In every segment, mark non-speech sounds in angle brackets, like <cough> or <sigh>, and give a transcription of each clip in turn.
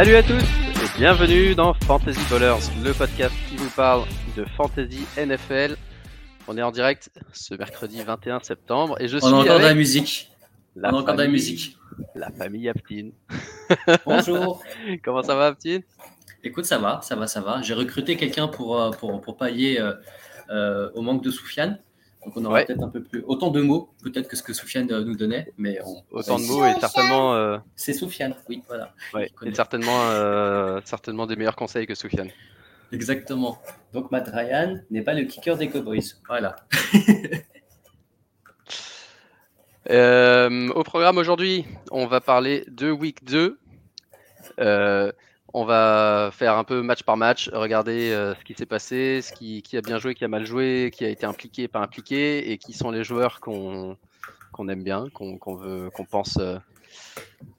Salut à tous et bienvenue dans Fantasy Ballers, le podcast qui vous parle de Fantasy NFL. On est en direct ce mercredi 21 septembre et je suis On a encore de la musique. la On a encore de la musique. La famille Aptine. <laughs> Bonjour. <laughs> Comment ça va Aptine Écoute, ça va, ça va, ça va. J'ai recruté quelqu'un pour, euh, pour, pour pallier euh, euh, au manque de Soufiane. Donc on aura Ouais. peut-être un peu plus, autant de mots peut-être que ce que Soufiane euh, nous donnait, mais on- Autant de mots et certainement, euh, C'est Soufiane, oui, voilà. ouais, Je connais. et certainement, euh, certainement des meilleurs conseils que Soufiane. Exactement. Donc Matt Ryan n'est pas le kicker des Cowboys. Voilà. <laughs> Euh, au programme aujourd'hui, on va parler de Week 2. On va faire un peu match par match, regarder euh, ce qui s'est passé, ce qui, a bien joué, qui a mal joué, qui a été impliqué, pas impliqué, et qui sont les joueurs qu'on aime bien, qu'on veut, qu'on pense euh,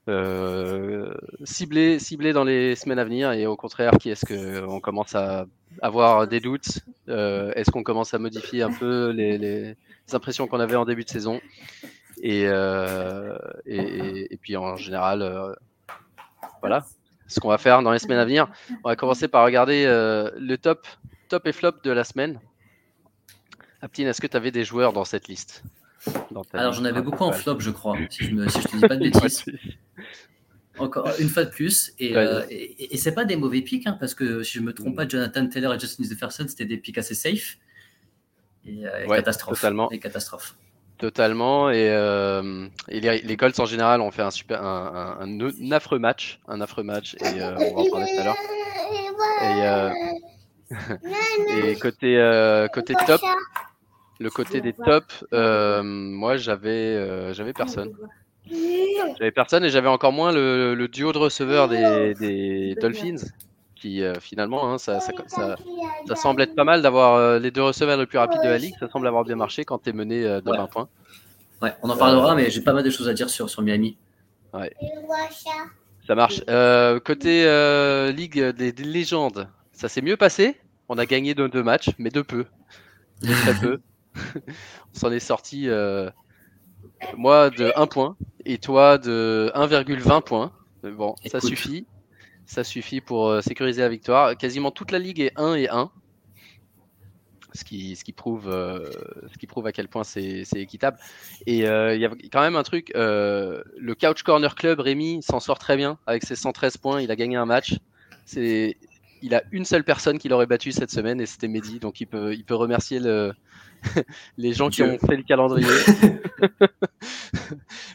euh, cibler, dans les semaines à venir, et au contraire, qui est-ce qu'on commence à avoir des doutes Est-ce qu'on commence à modifier un peu les, impressions qu'on avait en début de saison? Et, puis en général, voilà ce qu'on va faire dans les semaines à venir. On va commencer par regarder euh, le top, top et flop de la semaine. Aptine, est-ce que tu avais des joueurs dans cette liste? Dans Alors j'en avais beaucoup en flop, je crois, si je, si je te dis pas de bêtises. <laughs> Encore une fois de plus. Et, Ouais. euh, et, et c'est pas des mauvais pics, hein, parce que si je me trompe pas, Jonathan Taylor et Justin Jefferson, c'était des pics assez safe. Et, euh, Ouais, catastrophe. totalement. Et catastrophe. Totalement. Et, euh, les, Colts en général ont fait un, super, un, affreux match. Un affreux match. Et euh, on va en parler tout à l'heure. Et, euh, <laughs> côté, côté top, le côté des tops, moi j'avais j'avais personne. J'avais personne et j'avais encore moins le, duo de receveurs des Dolphins, qui euh, finalement, hein, ça, ça, ça- ça semble être pas mal d'avoir euh, les deux receveurs les plus rapides de la ligue. Ça semble avoir bien marché quand tu es mené euh, de Ouais. 20 points. Ouais, on en parlera, mais j'ai pas mal de choses à dire sur, sur Miami. Ça marche. Euh, côté euh, ligue des, des légendes, ça s'est mieux passé? On a gagné nos deux matchs, mais de peu. De très peu. <laughs> On s'en est sorti, euh, moi, de 1 point et toi de 1,20 points. Mais Bon, ça suffit. Ça suffit pour euh, sécuriser la victoire. Quasiment toute la ligue est 1 et 1. Ce qui, ce, qui prouve, euh, ce qui prouve à quel point c'est équitable. Et euh, il y a quand même un truc, le Couch Corner Club, Rémi, s'en sort très bien avec ses 113 points. Il a gagné un match. Il a une seule personne qui l'aurait battu cette semaine et c'était Mehdi. Donc il peut remercier le, <laughs> les gens qui ont fait le calendrier <laughs>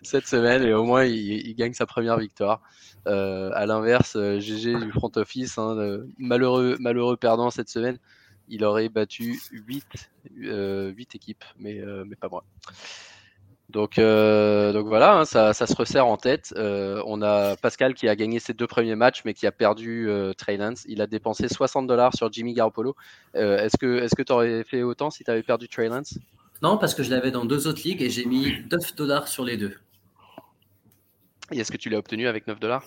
cette semaine et au moins il, il gagne sa première victoire. Euh, à l'inverse, euh, GG du front office, hein, le malheureux, malheureux perdant cette semaine, il aurait battu 8, euh, 8 équipes, mais, euh, mais pas moi. Donc, euh, donc voilà, hein, ça, ça se resserre en tête. Euh, on a Pascal qui a gagné ses deux premiers matchs, mais qui a perdu euh, Trey Lance. Il a dépensé 60 dollars sur Jimmy Garoppolo. Euh, est-ce que est-ce que tu aurais fait autant si tu avais perdu Trey Lance? Non, parce que je l'avais dans deux autres ligues et j'ai mis 9 dollars sur les deux. Et est-ce que tu l'as obtenu avec 9 dollars?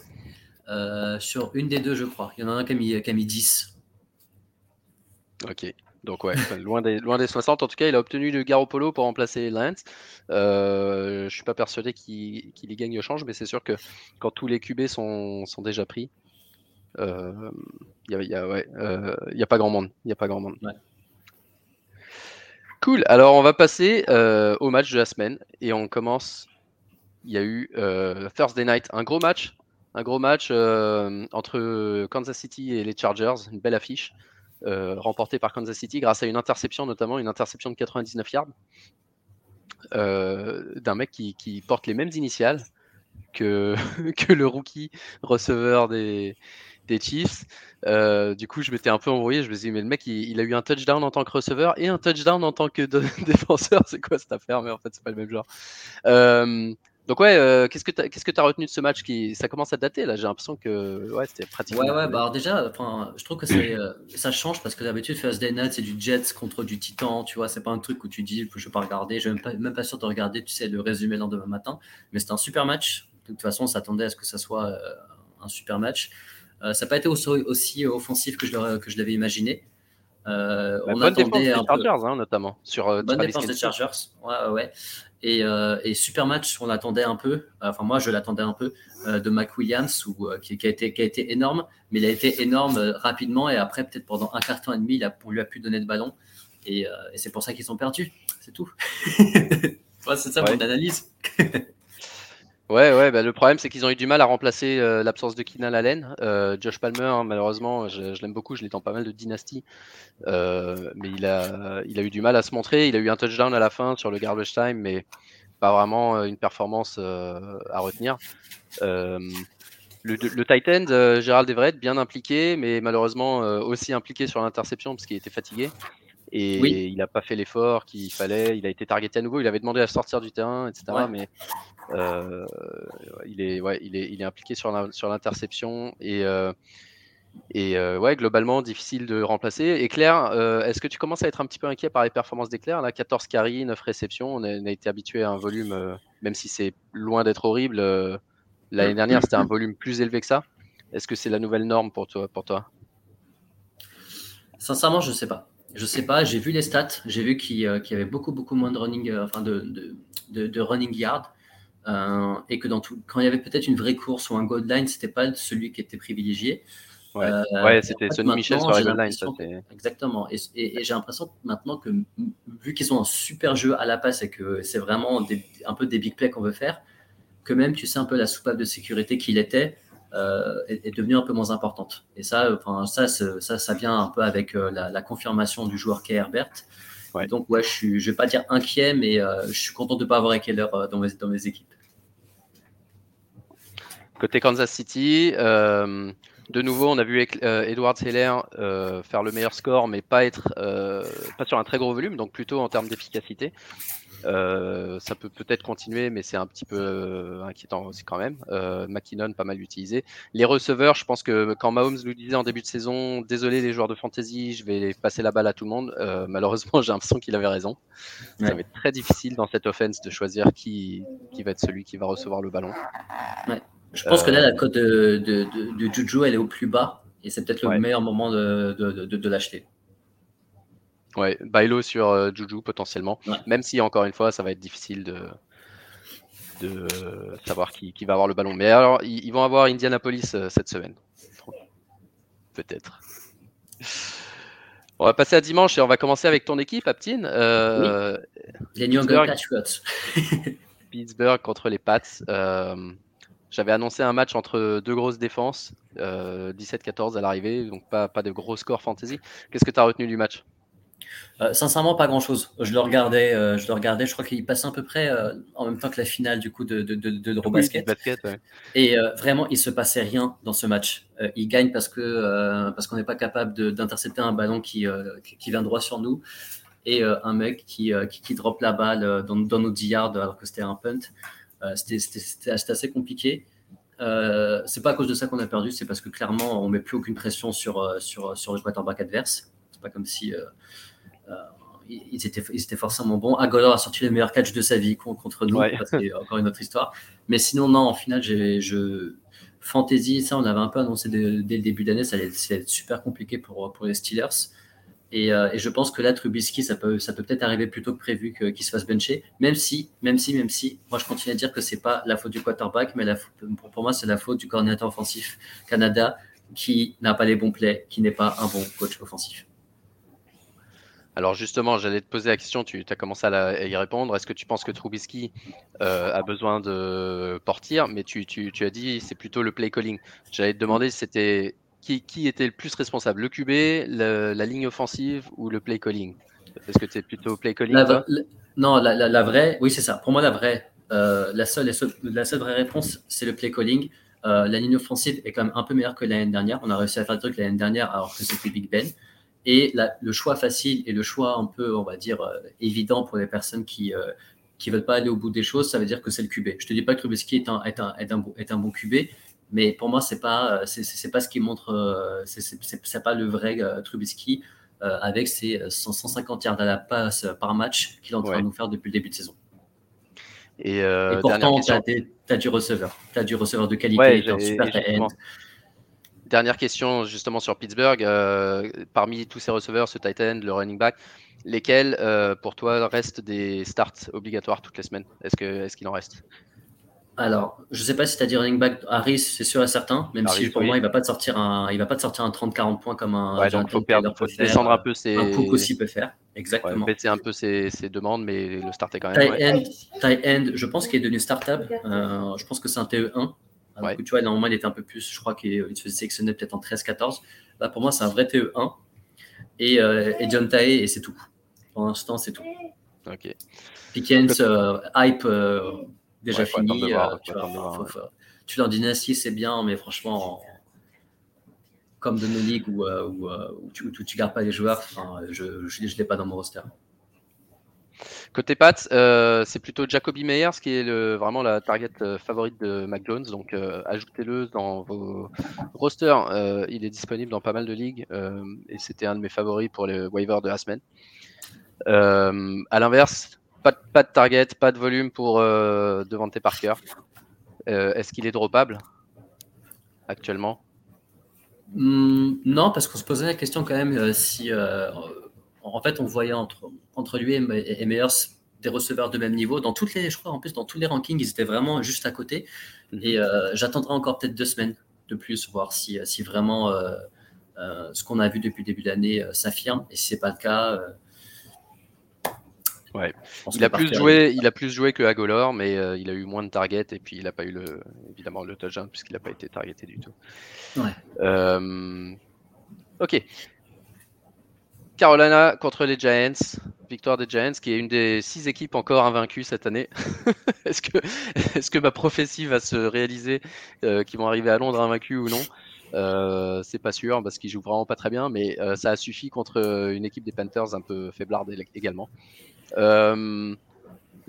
Sur une des deux, je crois. Il y en a un qui a mis, qui a mis 10. Ok. Donc ouais, loin des, loin des 60. En tout cas, il a obtenu le Garoppolo pour remplacer Lance. Euh, je suis pas persuadé qu'il qu'il y gagne au change, mais c'est sûr que quand tous les QB sont, sont déjà pris, euh, il y a, il y a- ouais, euh, a pas grand monde. Il y a pas grand monde. Ouais. Cool. Alors on va passer euh, au match de la semaine et on commence. Il y a eu euh, Thursday Night, un gros match, un gros match euh, entre Kansas City et les Chargers, une belle affiche euh, remportée par Kansas City grâce à une interception, notamment une interception de 99 yards euh, d'un mec qui, porte les mêmes initiales que, <laughs> le rookie receveur des, Chiefs. Euh, du coup, je m'étais un peu embrouillé. Je me suis dit, mais le mec, il, a eu un touchdown en tant que receveur et un touchdown en tant que <laughs> défenseur. C'est quoi cette affaire? Mais en fait, c'est pas le même genre. Donc ouais, euh, qu'est-ce que tu que as retenu de ce match qui ça commence à dater là J'ai l'impression que ouais, c'était pratiquement. Ouais, ouais, bah alors déjà, enfin, je trouve que c'est, euh, ça change parce que d'habitude, Thursday Night, c'est du Jets contre du Titan, tu vois, c'est pas un truc où tu dis, je vais pas regarder, je suis même pas, même pas sûr de regarder, tu sais, le résumé le lendemain matin, mais c'était un super match. De toute façon, on s'attendait à ce que ça soit euh, un super match. Ça n'a pas été aussi, aussi offensif que je l'avais imaginé. Euh, Bah, on bonne défense attendait des un peu. Chargers, hein, notamment. Sur, euh, Bonne défense des. Chargers. Ouais, ouais. Et, euh, et super match, on l'attendait un peu. Enfin, moi, je l'attendais un peu euh, de Mac Williams, ou, euh, qui, qui a été, qui a été énorme, mais il a été énorme euh, rapidement. Et après, peut-être pendant un quart temps et demi, il a, on lui a pu donner de ballon. Et, euh, et c'est pour ça qu'ils sont perdus. C'est tout. <laughs> Ouais, c'est ça Ouais. mon analyse. <laughs> Ouais, ouais, bah, le problème c'est qu'ils ont eu du mal à remplacer euh, l'absence de Keenan Allen. Euh, Josh Palmer, hein, malheureusement, je, l'aime beaucoup, je dans pas mal de dynasties. Euh, mais il a, il a eu du mal à se montrer. Il a eu un touchdown à la fin sur le garbage time, mais pas vraiment une performance à retenir. Le, le Titan, euh, Gérald Everett, bien impliqué, mais malheureusement aussi impliqué sur l'interception parce qu'il était fatigué. Et Oui. il n'a pas fait l'effort qu'il fallait. Il a été targeté à nouveau. Il avait demandé à sortir du terrain, etc. Ouais. Mais euh, il, est, ouais, il, est, il est impliqué sur l'interception. Et, euh, et euh, ouais, globalement, difficile de remplacer. Et Claire, est-ce que tu commences à être un petit peu inquiet par les performances d'Eclair Là, 14 carries, 9 réceptions. On a, on a été habitué à un volume, même si c'est loin d'être horrible. L'année dernière, c'était un volume plus élevé que ça. Est-ce que c'est la nouvelle norme pour toi, pour toi? Sincèrement, je sais pas. Je sais pas. J'ai vu les stats. J'ai vu qu'il euh, y avait beaucoup, beaucoup moins de running, euh, enfin de, de, de, de running yard. Euh, et que dans tout, quand il y avait peut-être une vraie course ou un goal line, c'était pas celui qui était privilégié. Ouais, Euh, ouais c'était en fait, Sonny Michel sur la goal line. ça, Exactement. Et, et- et j'ai l'impression maintenant que, vu qu'ils ont un super jeu à la passe et que c'est vraiment des- un peu des big plays qu'on veut faire, que même, tu sais, un peu la soupape de sécurité qu'il était euh, est, est devenue un peu moins importante. Et ça, enfin, ça, ça, ça vient un peu avec euh, la, la confirmation du joueur qu'est Herbert. Ouais. Donc, ouais, je suis, je vais pas dire inquiet, mais euh, je suis content de ne pas avoir euh, dans mes, dans mes équipes. Côté Kansas City, euh, de nouveau, on a vu euh, Edward Seller euh, faire le meilleur score, mais pas être euh, pas sur un très gros volume, donc plutôt en termes d'efficacité. Euh, ça peut peut-être continuer, mais c'est un petit peu euh, inquiétant aussi quand même. Euh, McKinnon, pas mal utilisé. Les receveurs, je pense que quand Mahomes nous disait en début de saison, désolé les joueurs de fantasy, je vais passer la balle à tout le monde. euh, malheureusement, <laughs> j'ai l'impression qu'il avait raison. Ça Ouais. va être très difficile dans cette offense de choisir qui, qui va être celui qui va recevoir le ballon. Je pense que là, la cote de, de, de, de Juju, elle est au plus bas. Et c'est peut-être le Ouais. meilleur moment de, de, de, de l'acheter. Ouais, Bailo sur euh, Juju potentiellement. Ouais. Même si encore une fois, ça va être difficile de, de euh, savoir qui, qui va avoir le ballon. Mais alors, ils, ils vont avoir Indianapolis euh, cette semaine. Peut-être. On va passer à dimanche et on va commencer avec ton équipe, Aptine. Euh, Les New England Pittsburgh. Patriots. <laughs> <laughs> Pittsburgh contre les Pats. J'avais annoncé un match entre deux grosses défenses, euh, 17-14 à l'arrivée, donc pas, pas de gros score fantasy. Qu'est-ce que tu as retenu du match? Euh, sincèrement, pas grand-chose. Je le regardais, euh, je le regardais. Je crois qu'il passait à peu près euh, en même temps que la finale du coup de, de, de. Basket, ouais. Et vraiment, il se passait rien dans ce match. Il gagne parce que parce qu'on n'est pas capable d'intercepter un ballon qui, qui qui vient droit sur nous et un mec qui, qui qui drop la balle dans, dans nos 10 yards alors que c'était un punt. C'était assez compliqué. C'est pas à cause de ça qu'on a perdu, c'est parce que clairement on met plus aucune pression sur sur sur le quarterback adverse. C'est pas comme si ils étaient, ils étaient forcément bons. Agolor a sorti le meilleur catch de sa vie con- contre nous. Ouais. C'est encore une autre histoire. Mais sinon, non, en finale, je, Fantasy, ça, on avait un peu annoncé dès, dès le début d'année, ça allait, ça allait être super compliqué pour, pour les Steelers. Et, euh, et je pense que là, Trubisky, ça peut, ça peut peut-être arriver plus tôt que prévu qu'il se fasse bencher. Même si, même si, même si, moi, je continue à dire que c'est pas la faute du quarterback, mais la, faute- pour, pour moi, c'est la faute du coordinateur offensif Canada qui n'a pas les bons plays, qui n'est pas un bon coach offensif. Alors justement, j'allais te poser la question, tu as commencé à, la- à y répondre. Est-ce que tu penses que Trubisky euh, a besoin de portir? Mais tu, tu- tu as dit c'est plutôt le play calling. J'allais te demander c'était qui, qui était le plus responsable, le QB, le- la ligne offensive ou le play calling? Est-ce que c'est plutôt play calling La- toi? la- non, la, vraie, oui, c'est ça. Pour moi, la vraie, euh, la, seule, la, seule, la seule vraie réponse, c'est le play calling. Euh, la ligne offensive est quand même un peu meilleure que l'année dernière. On a réussi à faire des trucs l'année dernière alors que c'était Big Ben. Et la- le choix facile et le choix un peu, on va dire, euh, évident pour les personnes qui euh, qui veulent pas aller au bout des choses, ça veut dire que c'est le QB. Je te dis pas que Trubisky est un, est un, est un, bon- est un bon QB, mais pour moi, c'est pas, euh, c'est- pas ce qui montre, euh, c'est- pas le vrai euh, Trubisky euh, avec ses 100 150 yards à la passe euh, par match qu'il est en train Ouais. de nous faire depuis le début de saison. Et, euh, pourtant, tu as, du receveur. Tu as du receveur de qualité, Ouais, tu as un super. Dernière question justement sur Pittsburgh. parmi tous ces receveurs, ce tight end, le running back, lesquels pour toi restent des starts obligatoires toutes les semaines? Est-ce qu'il est qu'il en reste? Alors, je ne sais pas si tu as dit running back Harris, c'est sûr et certain, même si pour moi, il ne va pas te sortir un, il va pas te sortir un 30-40 points comme un. Ouais, donc faut, perdre, faut descendre un peu ses. Un Cook aussi peut faire, exactement. Ouais, baisser un peu ses, ses, demandes, mais le start est quand même. Tight end, end, je pense qu'il est devenu startable. Euh, je pense que c'est un TE1. Alors que, tu vois, normalement, il était un peu plus, je crois qu'il se faisait sélectionner peut-être en 13-14. Là, pour moi, c'est un vrai TE1. Et, euh, et John Tae, et c'est tout. Pour l'instant, c'est tout. Ok. Pickens, euh, hype. Euh, déjà fini. Tu, vois, tu l'en dynastie, c'est bien, mais franchement, comme de nos ligues où, euh, où, tu, ne gardes pas les joueurs, je ne l'ai pas dans mon roster. Côté Pats, c'est plutôt Jacoby Meyers qui est vraiment la target favorite de Mac Jones. Donc ajoutez-le dans vos rosters. il est disponible dans pas mal de ligues et c'était un de mes favoris pour les waivers de la semaine. à l'inverse, pas, de target, pas de volume pour euh, Devante Parker. Euh, Est-ce qu'il est droppable actuellement? Hmm, Non, parce qu'on se posait la question quand même euh, si. Euh, en fait, on voyait entre, entre lui et, Meyers des receveurs de même niveau. Dans toutes les, je crois, en plus, dans tous les rankings, ils étaient vraiment juste à côté. Mhm. Et j'attendrai encore peut-être deux semaines de plus, voir si, si vraiment ce qu'on a vu depuis le début de l'année s'affirme. Et si c'est pas le cas Ouais. Il a, plus joué, il a plus joué que Agolor, mais euh, il a eu moins de targets et puis il n'a pas eu le, évidemment le touchdown puisqu'il n'a pas été targeté du tout. Ouais. Euh, ok. Carolina contre les Giants. Victoire des Giants, qui est une des six équipes encore invaincues cette année. <laughs> est-ce que, est que ma prophétie va se réaliser, euh, qu'ils vont arriver à Londres invaincus ou non? Euh, c'est pas sûr parce qu'ils jouent vraiment pas très bien, mais ça a suffi contre une équipe des Panthers un peu faiblarde également.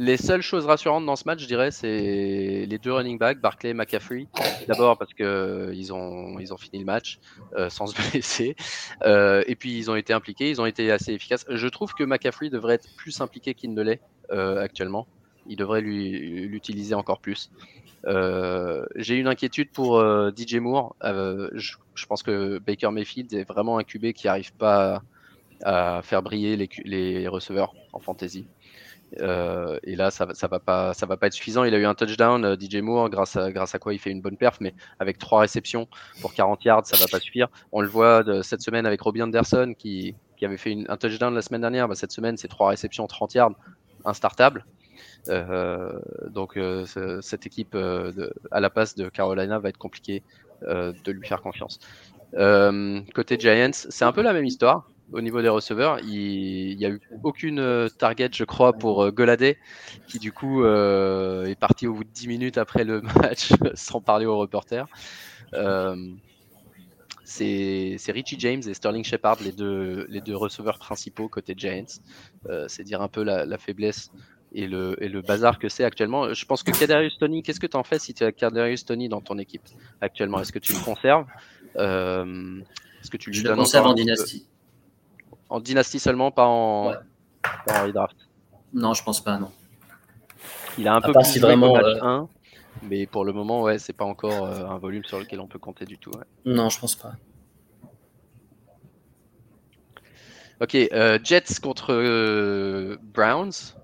Euh, les seules choses rassurantes dans ce match, je dirais, c'est les deux running backs, Barclay et McCaffrey. D'abord parce que euh, ils ont, ils ont fini le match euh, sans se <laughs> blesser. et puis ils ont été impliqués, ils ont été assez efficaces. Je trouve que McCaffrey devrait être plus impliqué qu'il ne l'est actuellement. Il devrait l'utiliser encore plus. J'ai une inquiétude pour DJ Moore. Je, je, pense que Baker Mayfield est vraiment un QB qui n'arrive pas à faire briller les, les receveurs en fantasy. Euh, et là, ça, ça va pas, être suffisant. Il a eu un touchdown, euh, DJ Moore, grâce à, quoi il fait une bonne perf, mais avec trois réceptions pour 40 yards, ça va pas suffire. On le voit de, cette semaine avec Robbie Anderson qui, avait fait un touchdown la semaine dernière. Bah, cette semaine, c'est trois réceptions, 30 yards, instartable. Euh, donc euh, cette équipe euh, à la passe de Carolina va être compliqué de lui faire confiance. côté Giants, c'est un peu la même histoire au niveau des receveurs. Il n'y a eu aucune euh, target, je crois, pour euh, Goladé, qui du coup euh, est parti au bout de 10 minutes après le <laughs> match sans parler aux reporters. c'est Richie James et Sterling Shepard, les deux, les deux receveurs principaux côté Giants. c'est dire un peu la, faiblesse et le, et le, bazar que c'est actuellement. Je pense que Kadarius Tony, qu'est-ce que tu en fais si tu as Kadarius Tony dans ton équipe actuellement? Est-ce que tu le conserves? Est-ce que tu lui Je le conserve en dynastie. En dynastie seulement, pas en, redraft. Non, je pense pas, non. Il a un peu plus si vraiment, match 1, euh, mais pour le moment, ouais, c'est pas encore euh, un volume sur lequel on peut compter du tout. Non, je pense pas. Ok, euh, Jets contre Browns,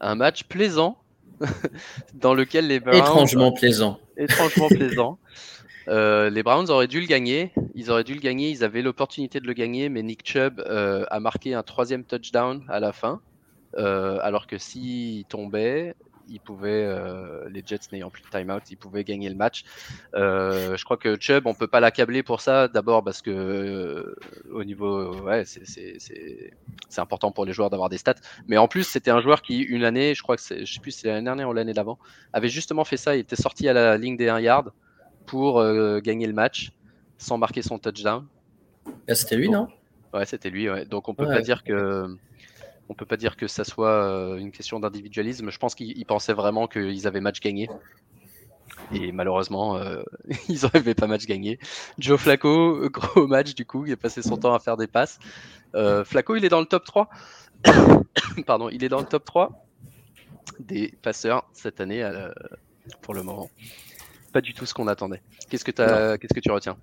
un match plaisant <laughs> dans lequel les Browns étrangement plaisant, étrangement plaisant. <laughs> Euh, les Browns auraient dû le gagner. Ils auraient dû le gagner. Ils avaient l'opportunité de le gagner, mais Nick Chubb euh, a marqué un troisième touchdown à la fin. Euh, alors que s'il tombait, pouvaient, les Jets n'ayant plus de timeout, ils pouvaient gagner le match. je crois que Chubb, on peut pas l'accabler pour ça. D'abord parce que au niveau, ouais, c'est important pour les joueurs d'avoir des stats. Mais en plus, c'était un joueur qui une année, je crois que je sais plus si c'est l'année dernière ou l'année d'avant, avait justement fait ça. Il était sorti à la ligne des 1 yard pour euh, gagner le match sans marquer son touchdown. Ah, c'était lui, non? Ouais, c'était lui. Donc on peut pas dire que on peut pas dire que ça soit euh, une question d'individualisme. Je pense qu'ils pensaient vraiment qu'ils avaient match gagné. Et malheureusement, euh, <laughs> ils n'avaient pas match gagné. Joe Flacco, <laughs> gros match du coup, il a passé son temps à faire des passes. Euh, Flacco, il est dans le top 3. <coughs> Pardon, il est dans le top 3 des passeurs cette année pour le moment pas du tout ce qu'on attendait. Qu'est-ce que, as, qu'est-ce que tu retiens?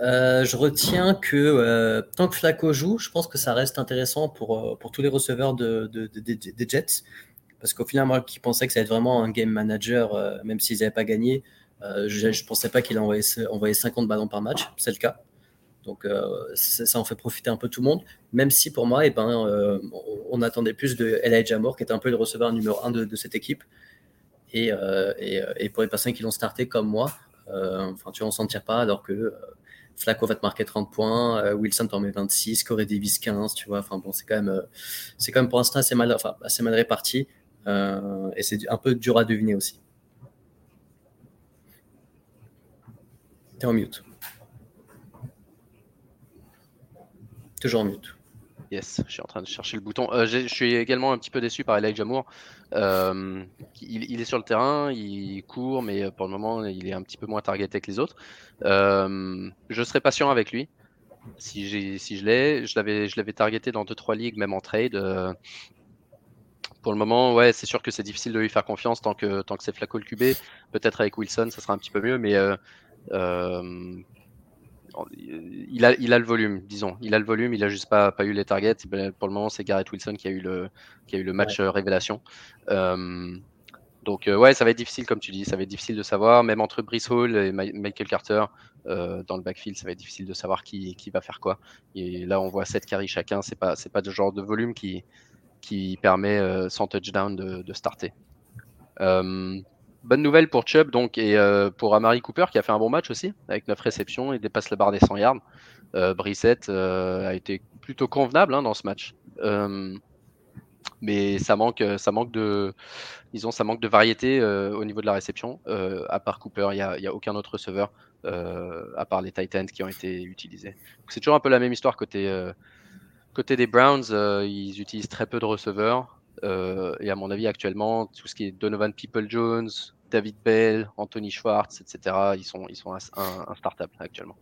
Je retiens que tant que Flacco joue, je pense que ça reste intéressant pour, pour tous les receveurs de, des Jets. Parce qu'au final, moi qui pensais que ça allait être vraiment un game manager, même s'ils n'avaient pas gagné, je ne pensais pas qu'il envoyait, envoyé 50 ballons par match. C'est le cas. Donc ça, en fait profiter un peu tout le monde, même si pour moi, eh ben, on attendait plus de Elijah Moore, qui est un peu le receveur numéro 1 de, cette équipe. Et, et, pour les personnes qui l'ont starté comme moi, enfin, tu vois, on s'en pas alors que Flacco va te marquer 30 points, Wilson t'en met 26, Corey Davis 15, tu vois. Enfin bon, c'est quand même, quand même pour l'instant assez mal, assez mal réparti. et c'est un peu dur à deviner aussi. T'es en mute. Toujours en mute. Yes, je suis en train de chercher le bouton. Euh, je suis également un petit peu déçu par Elijah Moore. Euh, il, est sur le terrain, il court, mais pour le moment, il est un petit peu moins targeté que les autres. Euh, je serai patient avec lui. Si, si je l'ai, je l'avais targeté dans 2-3 ligues, même en trade. pour le moment, ouais, c'est sûr que c'est difficile de lui faire confiance tant que, tant que c'est Flaco le QB. Peut-être avec Wilson, ça sera un petit peu mieux, mais il a, il a le volume, disons. Il a le volume, il a juste pas, pas eu les targets. Ben, pour le moment, c'est Garrett Wilson qui a eu le, qui a eu le match euh, révélation. Euh, donc, euh, ouais, ça va être difficile, comme tu dis. Ça va être difficile de savoir. Même entre Brice Hall et Michael Carter dans le backfield, ça va être difficile de savoir qui, qui va faire quoi. Et là, on voit 7 carries chacun. C'est pas, pas le genre de volume qui, qui permet sans touchdown de, de starter bonne nouvelle pour Chubb donc, et euh, pour Amari Cooper qui a fait un bon match aussi avec 9 réceptions. Il dépasse la barre des 100 yards. Euh, Brissette euh, a été plutôt convenable hein, dans ce match. mais ça manque, de, variété au niveau de la réception. à part Cooper, il n'y a, a, aucun autre receveur à part les Titans qui ont été utilisés. C'est toujours un peu la même histoire côté, côté des Browns. ils utilisent très peu de receveurs. Euh, et à mon avis, actuellement, tout ce qui est Donovan People-Jones, David Bell, Anthony Schwartz, etc., ils sont, ils sont startup actuellement.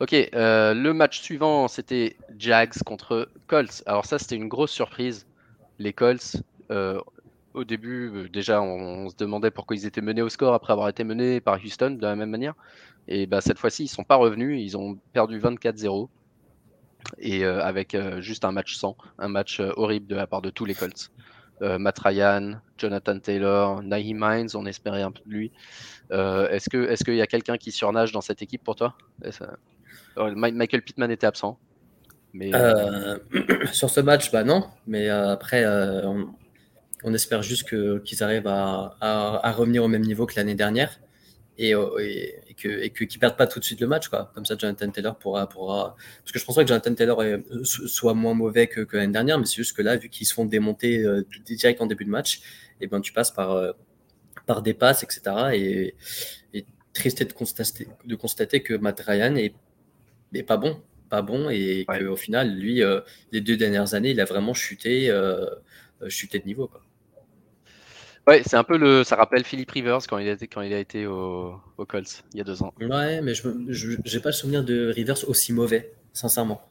Ok, euh, le match suivant, c'était Jags contre Colts. Alors ça, c'était une grosse surprise. Les Colts, euh, au début, déjà, on, se demandait pourquoi ils étaient menés au score après avoir été menés par Houston de la même manière. Et bah, cette fois-ci, ils sont pas revenus. Ils ont perdu 24-0 et euh, avec euh, juste un match sans, un match euh, horrible de la part de tous les Colts. Matt Ryan, Jonathan Taylor, Naheem Hines, on espérait un peu de lui. est-ce que est-ce qu'il y a quelqu'un qui surnage dans cette équipe pour toi? Michael Pittman était absent. Mais, <clears throat> sur ce match, bah non. Mais après, on, espère juste qu'ils arrivent à, revenir au même niveau que l'année dernière. Et, et, que et qu'ils perdent pas tout de suite le match quoi. Comme ça Jonathan Taylor pourra pourra parce que je pense pas que Jonathan Taylor soit moins mauvais que, l'année dernière mais c'est juste que là vu qu'ils se font démonter euh, direct en début de match et eh ben tu passes par euh, par des passes etc et, et triste de constater de constater que Matt Ryan est, est pas bon pas bon et qu'au final lui les deux dernières années il a vraiment chuté chuté de niveau quoi Ouais, c'est un peu le. Ça rappelle Philippe Rivers quand il a été, quand il a été au, au Colts il y a deux ans. Ouais, mais je n'ai pas le souvenir de Rivers aussi mauvais, sincèrement.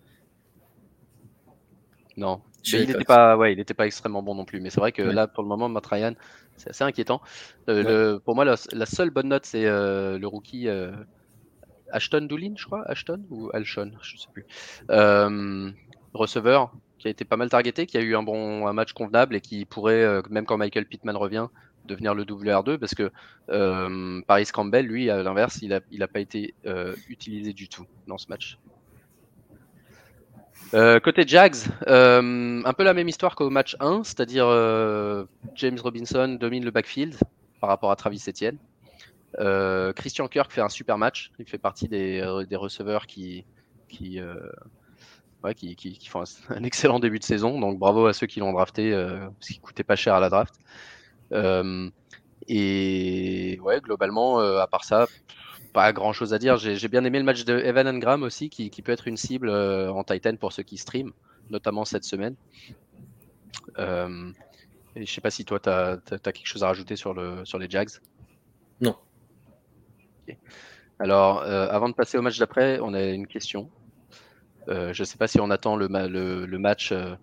Non. il n'était pas, ouais, il était pas extrêmement bon non plus. Mais c'est vrai que là, pour le moment, Matt Ryan, c'est assez inquiétant. Euh, le, pour moi, la, seule bonne note, c'est euh, le rookie euh, Ashton Doolin, je crois. Ashton ou Alshon, je ne sais plus. receveur, qui a été pas mal targeté, qui a eu un bon match convenable et qui pourrait, euh, même quand Michael Pittman revient, devenir le WR2 parce que euh, Paris Campbell, lui, à l'inverse, il n'a pas été euh, utilisé du tout dans ce match. côté Jags, un peu la même histoire qu'au match 1, c'est-à-dire James Robinson domine le backfield par rapport à Travis Etienne. Christian Kirk fait un super match, il fait partie des, receveurs qui qui, font <laughs> un, excellent début de saison. Donc bravo à ceux qui l'ont drafté, euh, parce qu'il coûtait pas cher à la draft. Euh, et ouais, globalement, euh, à part ça, pas grand chose à dire. J'ai bien aimé le match de Evan Engram aussi, qui, peut être une cible en Titan pour ceux qui stream, notamment cette semaine. et je sais pas si toi, tu as, quelque chose à rajouter sur, le, sur les Jags. Non. Alors, avant de passer au match d'après, on a une question. Euh, je ne sais pas si on attend le, le, match. Euh,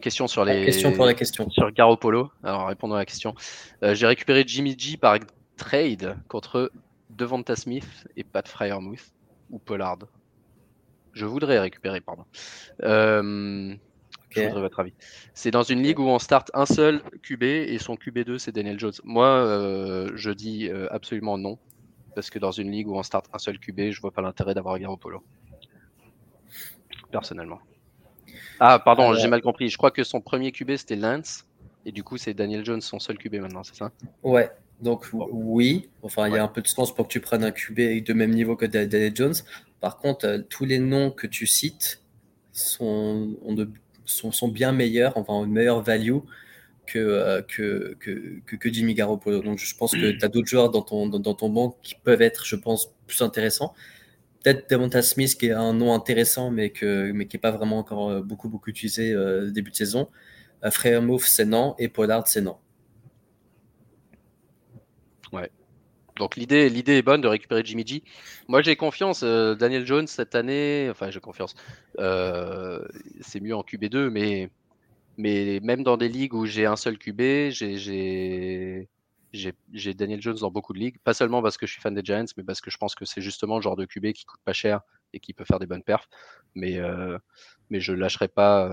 question sur les. Question pour la question. Sur Garoppolo. Alors, répondons à la question. Euh, j'ai récupéré Jimmy G par trade contre Devonta Smith et Pat Fryermuth ou Pollard. Je voudrais récupérer, pardon. Euh, je voudrais votre avis. C'est dans une ligue où on start un seul QB et son QB2 c'est Daniel Jones. Moi, euh, je dis euh, absolument non. Parce que dans une ligue où on start un seul QB, je vois pas l'intérêt d'avoir Garoppolo. Personnellement. Ah, pardon, j'ai mal compris. Je crois que son premier QB c'était Lance. Et du coup, c'est Daniel Jones, son seul QB maintenant, c'est ça? Ouais, donc oui. Enfin, il y a un peu de sens pour que tu prennes un QB de même niveau que Daniel Jones. Par contre, euh, tous les noms que tu cites sont, sont, bien meilleurs, enfin, une meilleure value euh, que, que, que, que, Jimmy Garoppolo. Donc, je pense que tu as d'autres joueurs dans ton, dans, ton banc qui peuvent être, je pense, plus intéressants. Peut-être Devonta Smith qui est un nom intéressant, mais, qui n'est pas vraiment encore euh, beaucoup, beaucoup utilisé début de saison. Frère Move, c'est non. Et Pollard, c'est non. Ouais. Donc l'idée, l'idée est bonne de récupérer Jimmy G. Moi j'ai confiance. Euh, Daniel Jones cette année, enfin j'ai confiance. Euh, c'est mieux en QB2, mais, même dans des ligues où j'ai un seul QB, j'ai, Daniel Jones dans beaucoup de ligues. Pas seulement parce que je suis fan des Giants, mais parce que je pense que c'est justement le genre de QB qui coûte pas cher et qui peut faire des bonnes perfs. Mais, euh, mais je lâcherai pas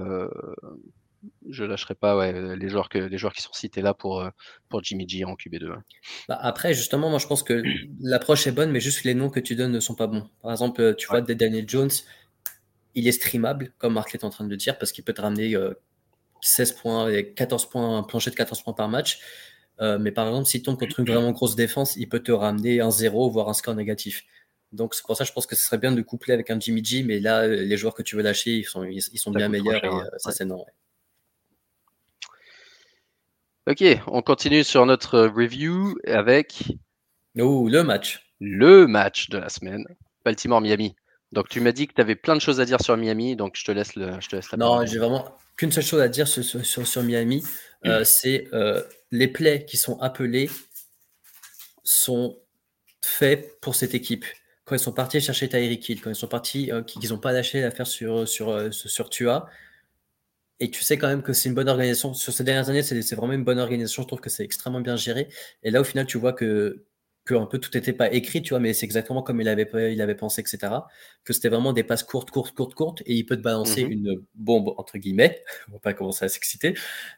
je lâcherai pas ouais, les, joueurs que, les joueurs qui sont cités là pour, euh, pour Jimmy G en QB2. Bah après, justement, moi je pense que l'approche est bonne, mais juste les noms que tu donnes ne sont pas bons. Par exemple, tu vois, Daniel Jones, il est streamable, comme Mark est en train de le dire, parce qu'il peut te ramener 16 euh, points et 14 points, un plancher de 14 points par match. Euh, mais par exemple, s'il tombe contre une vraiment grosse défense, il peut te ramener un 0, voire un score négatif. Donc c'est pour ça que je pense que ce serait bien de coupler avec un Jimmy G, mais là, les joueurs que tu veux lâcher, ils sont, ils, sont bien meilleurs et ça c'est non. Ok, on continue sur notre review avec oh, le match. Le match de la semaine, Baltimore-Miami. Donc tu m'as dit que tu avais plein de choses à dire sur Miami, donc je te laisse, le, je te laisse la Non, j'ai vraiment qu'une seule chose à dire sur, sur, sur Miami, euh, c'est euh, les plays qui sont appelés sont faits pour cette équipe. Quand ils sont partis chercher Tyreek Hill, quand ils sont partis, euh, qu'ils n'ont pas lâché l'affaire sur, sur, sur Tua, et tu sais quand même que c'est une bonne organisation. Sur ces dernières années, c'est vraiment une bonne organisation. Je trouve que c'est extrêmement bien géré. Et là, au final, tu vois que, que un peu tout n'était pas écrit, tu vois, mais c'est exactement comme il avait, il avait pensé, etc. Que c'était vraiment des passes courtes, courtes, courtes, courtes, et il peut te balancer mhm. une bombe, entre guillemets. <laughs> On va pas commencer à s'exciter,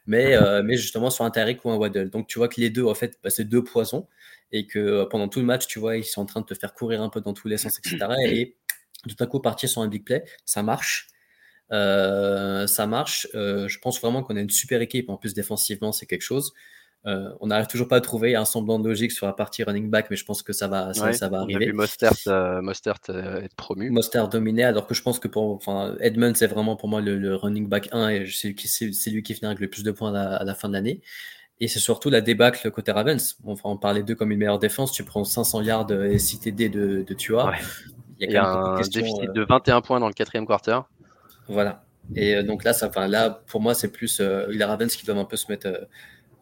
mais, euh, mais justement sur un Tariq ou un Waddle. Donc tu vois que les deux, en fait, bah, c'est deux poisons, et que euh, pendant tout le match, tu vois, ils sont en train de te faire courir un peu dans tous les sens, etc. Et tout à coup, partir sur un big play, ça marche. Euh, ça marche. Je pense vraiment qu'on a une super équipe. En plus, défensivement, c'est quelque chose. Euh, on n'arrive toujours pas à trouver un semblant de logique sur la partie running back, mais je pense que ça va, ça, va arriver. On a vu Mostert, être promu. Mostert dominé, alors que je pense que pour, enfin, Edmund, c'est vraiment pour moi le, running back 1 et c'est lui qui finira avec le plus de points à la, fin de l'année. Et c'est surtout la débâcle côté Ravens. Enfin, on parlait d'eux comme une meilleure défense. Tu prends 500 yards et 6 TD de, de Tua. Il y a, un déficit de 21 points dans le quatrième quarter. Voilà. Et euh, donc là, ça, là, pour moi, c'est plus euh, les Ravens qui doivent un peu se mettre, euh,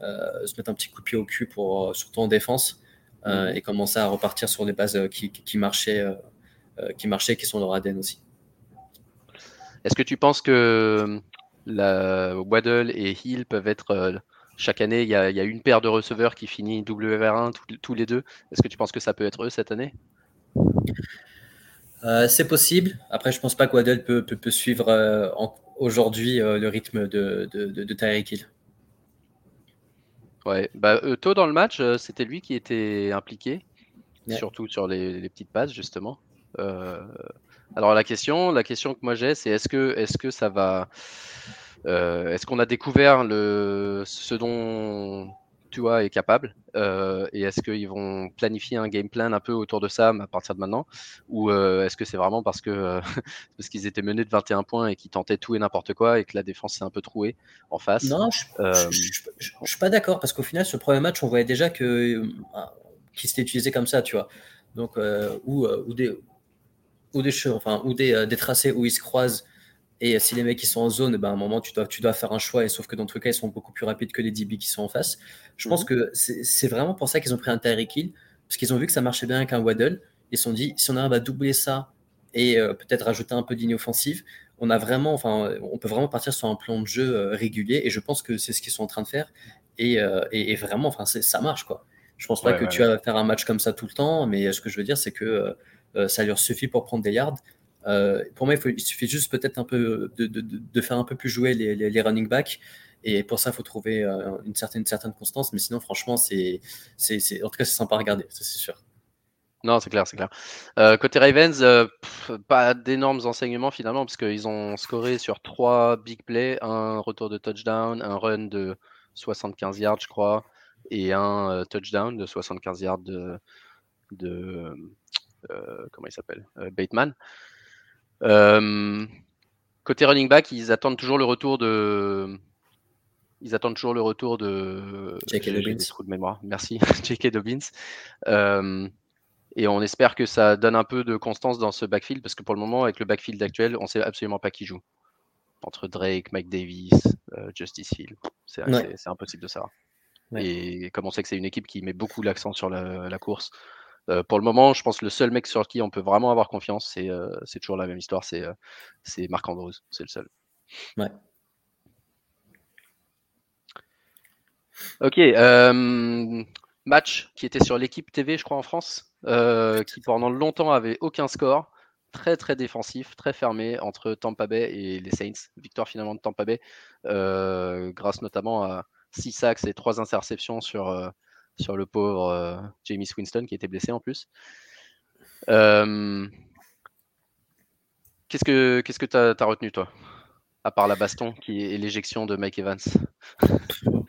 se mettre un petit coup de pied au cul, pour, surtout en défense, mhm. et commencer à repartir sur les bases qui, qui, marchaient, qui marchaient, qui sont leur ADN aussi. Est-ce que tu penses que la Waddle et Hill peuvent être chaque année, il y, a, une paire de receveurs qui finit WR1 tous les deux? Est-ce que tu penses que ça peut être eux cette année? Euh, c'est possible. Après, je pense pas que Waddle peut, peut, suivre euh, aujourd'hui euh, le rythme de, de, de, Tyreek Hill. Ouais, bah, tôt dans le match, c'était lui qui était impliqué, surtout sur les, petites passes justement. alors la question, la question que moi j'ai, c'est est-ce que, est-ce que ça va, est-ce qu'on a découvert le, ce dont Tua est capable euh, Et est-ce qu'ils vont planifier un game plan un peu autour de ça à partir de maintenant Ou euh, est-ce que c'est vraiment parce que euh, <laughs> parce qu'ils étaient menés de 21 points et qu'ils tentaient tout et n'importe quoi et que la défense s'est un peu trouée en face? Non, je, ne suis pas d'accord parce qu'au final, sur le premier match, on voyait déjà que qui s'était utilisé comme ça, tu vois. Donc ou, ou des ou des enfin ou des, des tracés où ils se croisent et si les mecs ils sont en zone, ben, à un moment tu dois, tu dois faire un choix. Et sauf que dans tous les cas, ils sont beaucoup plus rapides que les DB qui sont en face. Je pense mhm. que c'est vraiment pour ça qu'ils ont pris un Tyreek Hill, parce qu'ils ont vu que ça marchait bien avec un Waddle. Ils se sont dit, si on arrive à doubler ça et euh, peut-être rajouter un peu d'inoffensive, on a vraiment, enfin, on peut vraiment partir sur un plan de jeu euh, régulier. Et je pense que c'est ce qu'ils sont en train de faire. Et, euh, et, vraiment, enfin, ça marche quoi. Je pense pas que tu vas faire un match comme ça tout le temps, mais ce que je veux dire, c'est que ça leur suffit pour prendre des yards. Pour moi, il, suffit juste peut-être un peu de, faire un peu plus jouer les, running backs. Et pour ça, il faut trouver une, certaine, constance. Mais sinon, franchement, c'est, en tout cas, c'est sympa à regarder, c'est sûr. Non, c'est clair, c'est clair. Euh, côté Ravens, euh, pas d'énormes enseignements finalement, parce qu'ils ont scoré sur trois big plays, un retour de touchdown, un run de 75 yards, je crois, et un euh, touchdown de 75 yards de comment il s'appelle Bateman. Côté running back, ils attendent toujours le retour de. Ils attendent toujours le retour de. J.K. Dobbins. de mémoire. Merci, <laughs> J.K. Dobbins. Et on espère que ça donne un peu de constance dans ce backfield, parce que pour le moment, avec le backfield actuel, on ne sait absolument pas qui joue. Entre Drake, Mike Davis, euh, Justice Hill, c'est impossible de savoir. Et comme on sait que c'est une équipe qui met beaucoup l'accent sur la, course, euh, pour le moment, je pense que le seul mec sur qui on peut vraiment avoir confiance, c'est euh, toujours la même histoire, c'est Marc Andrews, c'est le seul. Ouais. Ok, match qui était sur l'équipe TV, je crois, en France. Euh, qui pendant longtemps avait aucun score, très très défensif, très fermé entre Tampa Bay et les Saints. Victoire finalement de Tampa Bay, euh, grâce notamment à 6 sacks et 3 interceptions sur, euh, sur le pauvre Jamie Winston qui était blessé en plus. Qu'est-ce que qu'est-ce que tu as, retenu toi? À part la baston est l'éjection de Mike Evans?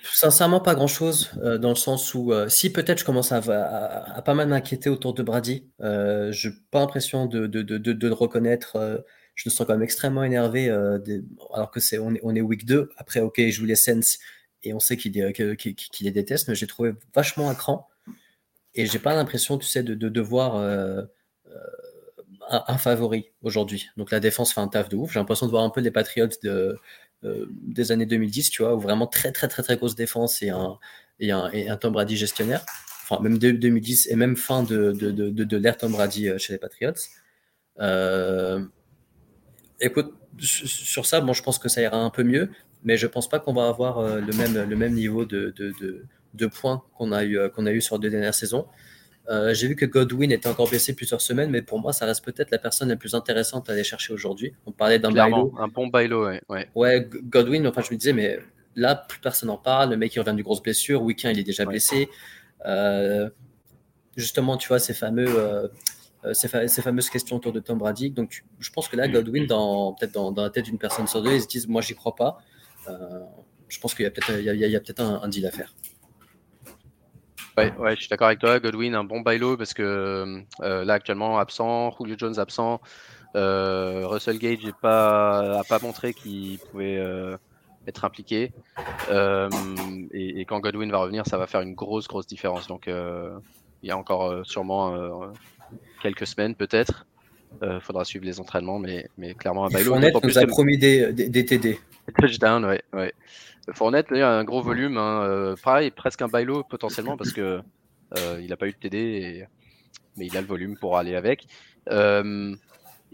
Sincèrement, pas grand-chose, euh, dans le sens où, euh, si peut-être je commence à, pas mal m'inquiéter autour de Brady, euh, je n'ai pas l'impression de, reconnaître. je me sens quand même extrêmement énervé, alors que c'est on, est, week 2. Après, ok, il joue les Sens et on sait qu'il les déteste, mais j'ai trouvé vachement à cran. Et j'ai pas l'impression, tu sais, de, devoir un, favori aujourd'hui. Donc la défense fait un taf de ouf. J'ai l'impression de voir un peu les Patriots de, euh, des années 2010, tu vois, où vraiment très très très très grosse défense et un, et un, et un Tom Brady gestionnaire. Enfin, même de 2010 et même fin de, de, de, de l'ère Tom Brady euh, chez les Patriots. Euh, écoute, sur ça, bon, je pense que ça ira un peu mieux, mais je pense pas qu'on va avoir le même, le même niveau de, de, de points qu'on a, eu, qu'on a eu sur deux dernières saisons. Euh, j'ai vu que Godwin était encore blessé plusieurs semaines, mais pour moi, ça reste peut-être la personne la plus intéressante à aller chercher aujourd'hui. On parlait d'un bailo. Un bon bailo, ouais. ouais. Ouais, Godwin, enfin, je me disais, mais là, plus personne n'en parle. Le mec, il revient d'une grosse blessure. Week-end, il est déjà blessé. Euh, justement, tu vois, ces, fameux, euh, ces, fameuses questions autour de Tom Brady. Donc, je pense que là, Godwin, dans, peut-être dans, la tête d'une personne sur deux, ils se disent, moi, j'y crois pas. Je pense qu'il y a peut-être peut un, un deal à faire. Ouais, ouais, je suis d'accord avec toi. Godwin, un bon bailo parce que euh, là actuellement absent, Julio Jones absent, euh, Russell Gage n'a pas, pas montré qu'il pouvait euh, être impliqué. Et, quand Godwin va revenir, ça va faire une grosse, grosse différence. Donc il y a encore sûrement quelques semaines peut-être. Il faudra suivre les entraînements, mais, mais clairement un bailo. Fournette nous a promis des, des, des TD. <laughs> Touchdown, ouais. ouais. Fournette, a un gros volume, hein, euh, pareil, presque un bailo potentiellement parce que euh, il n'a pas eu de TD, mais il a le volume pour aller avec. Euh,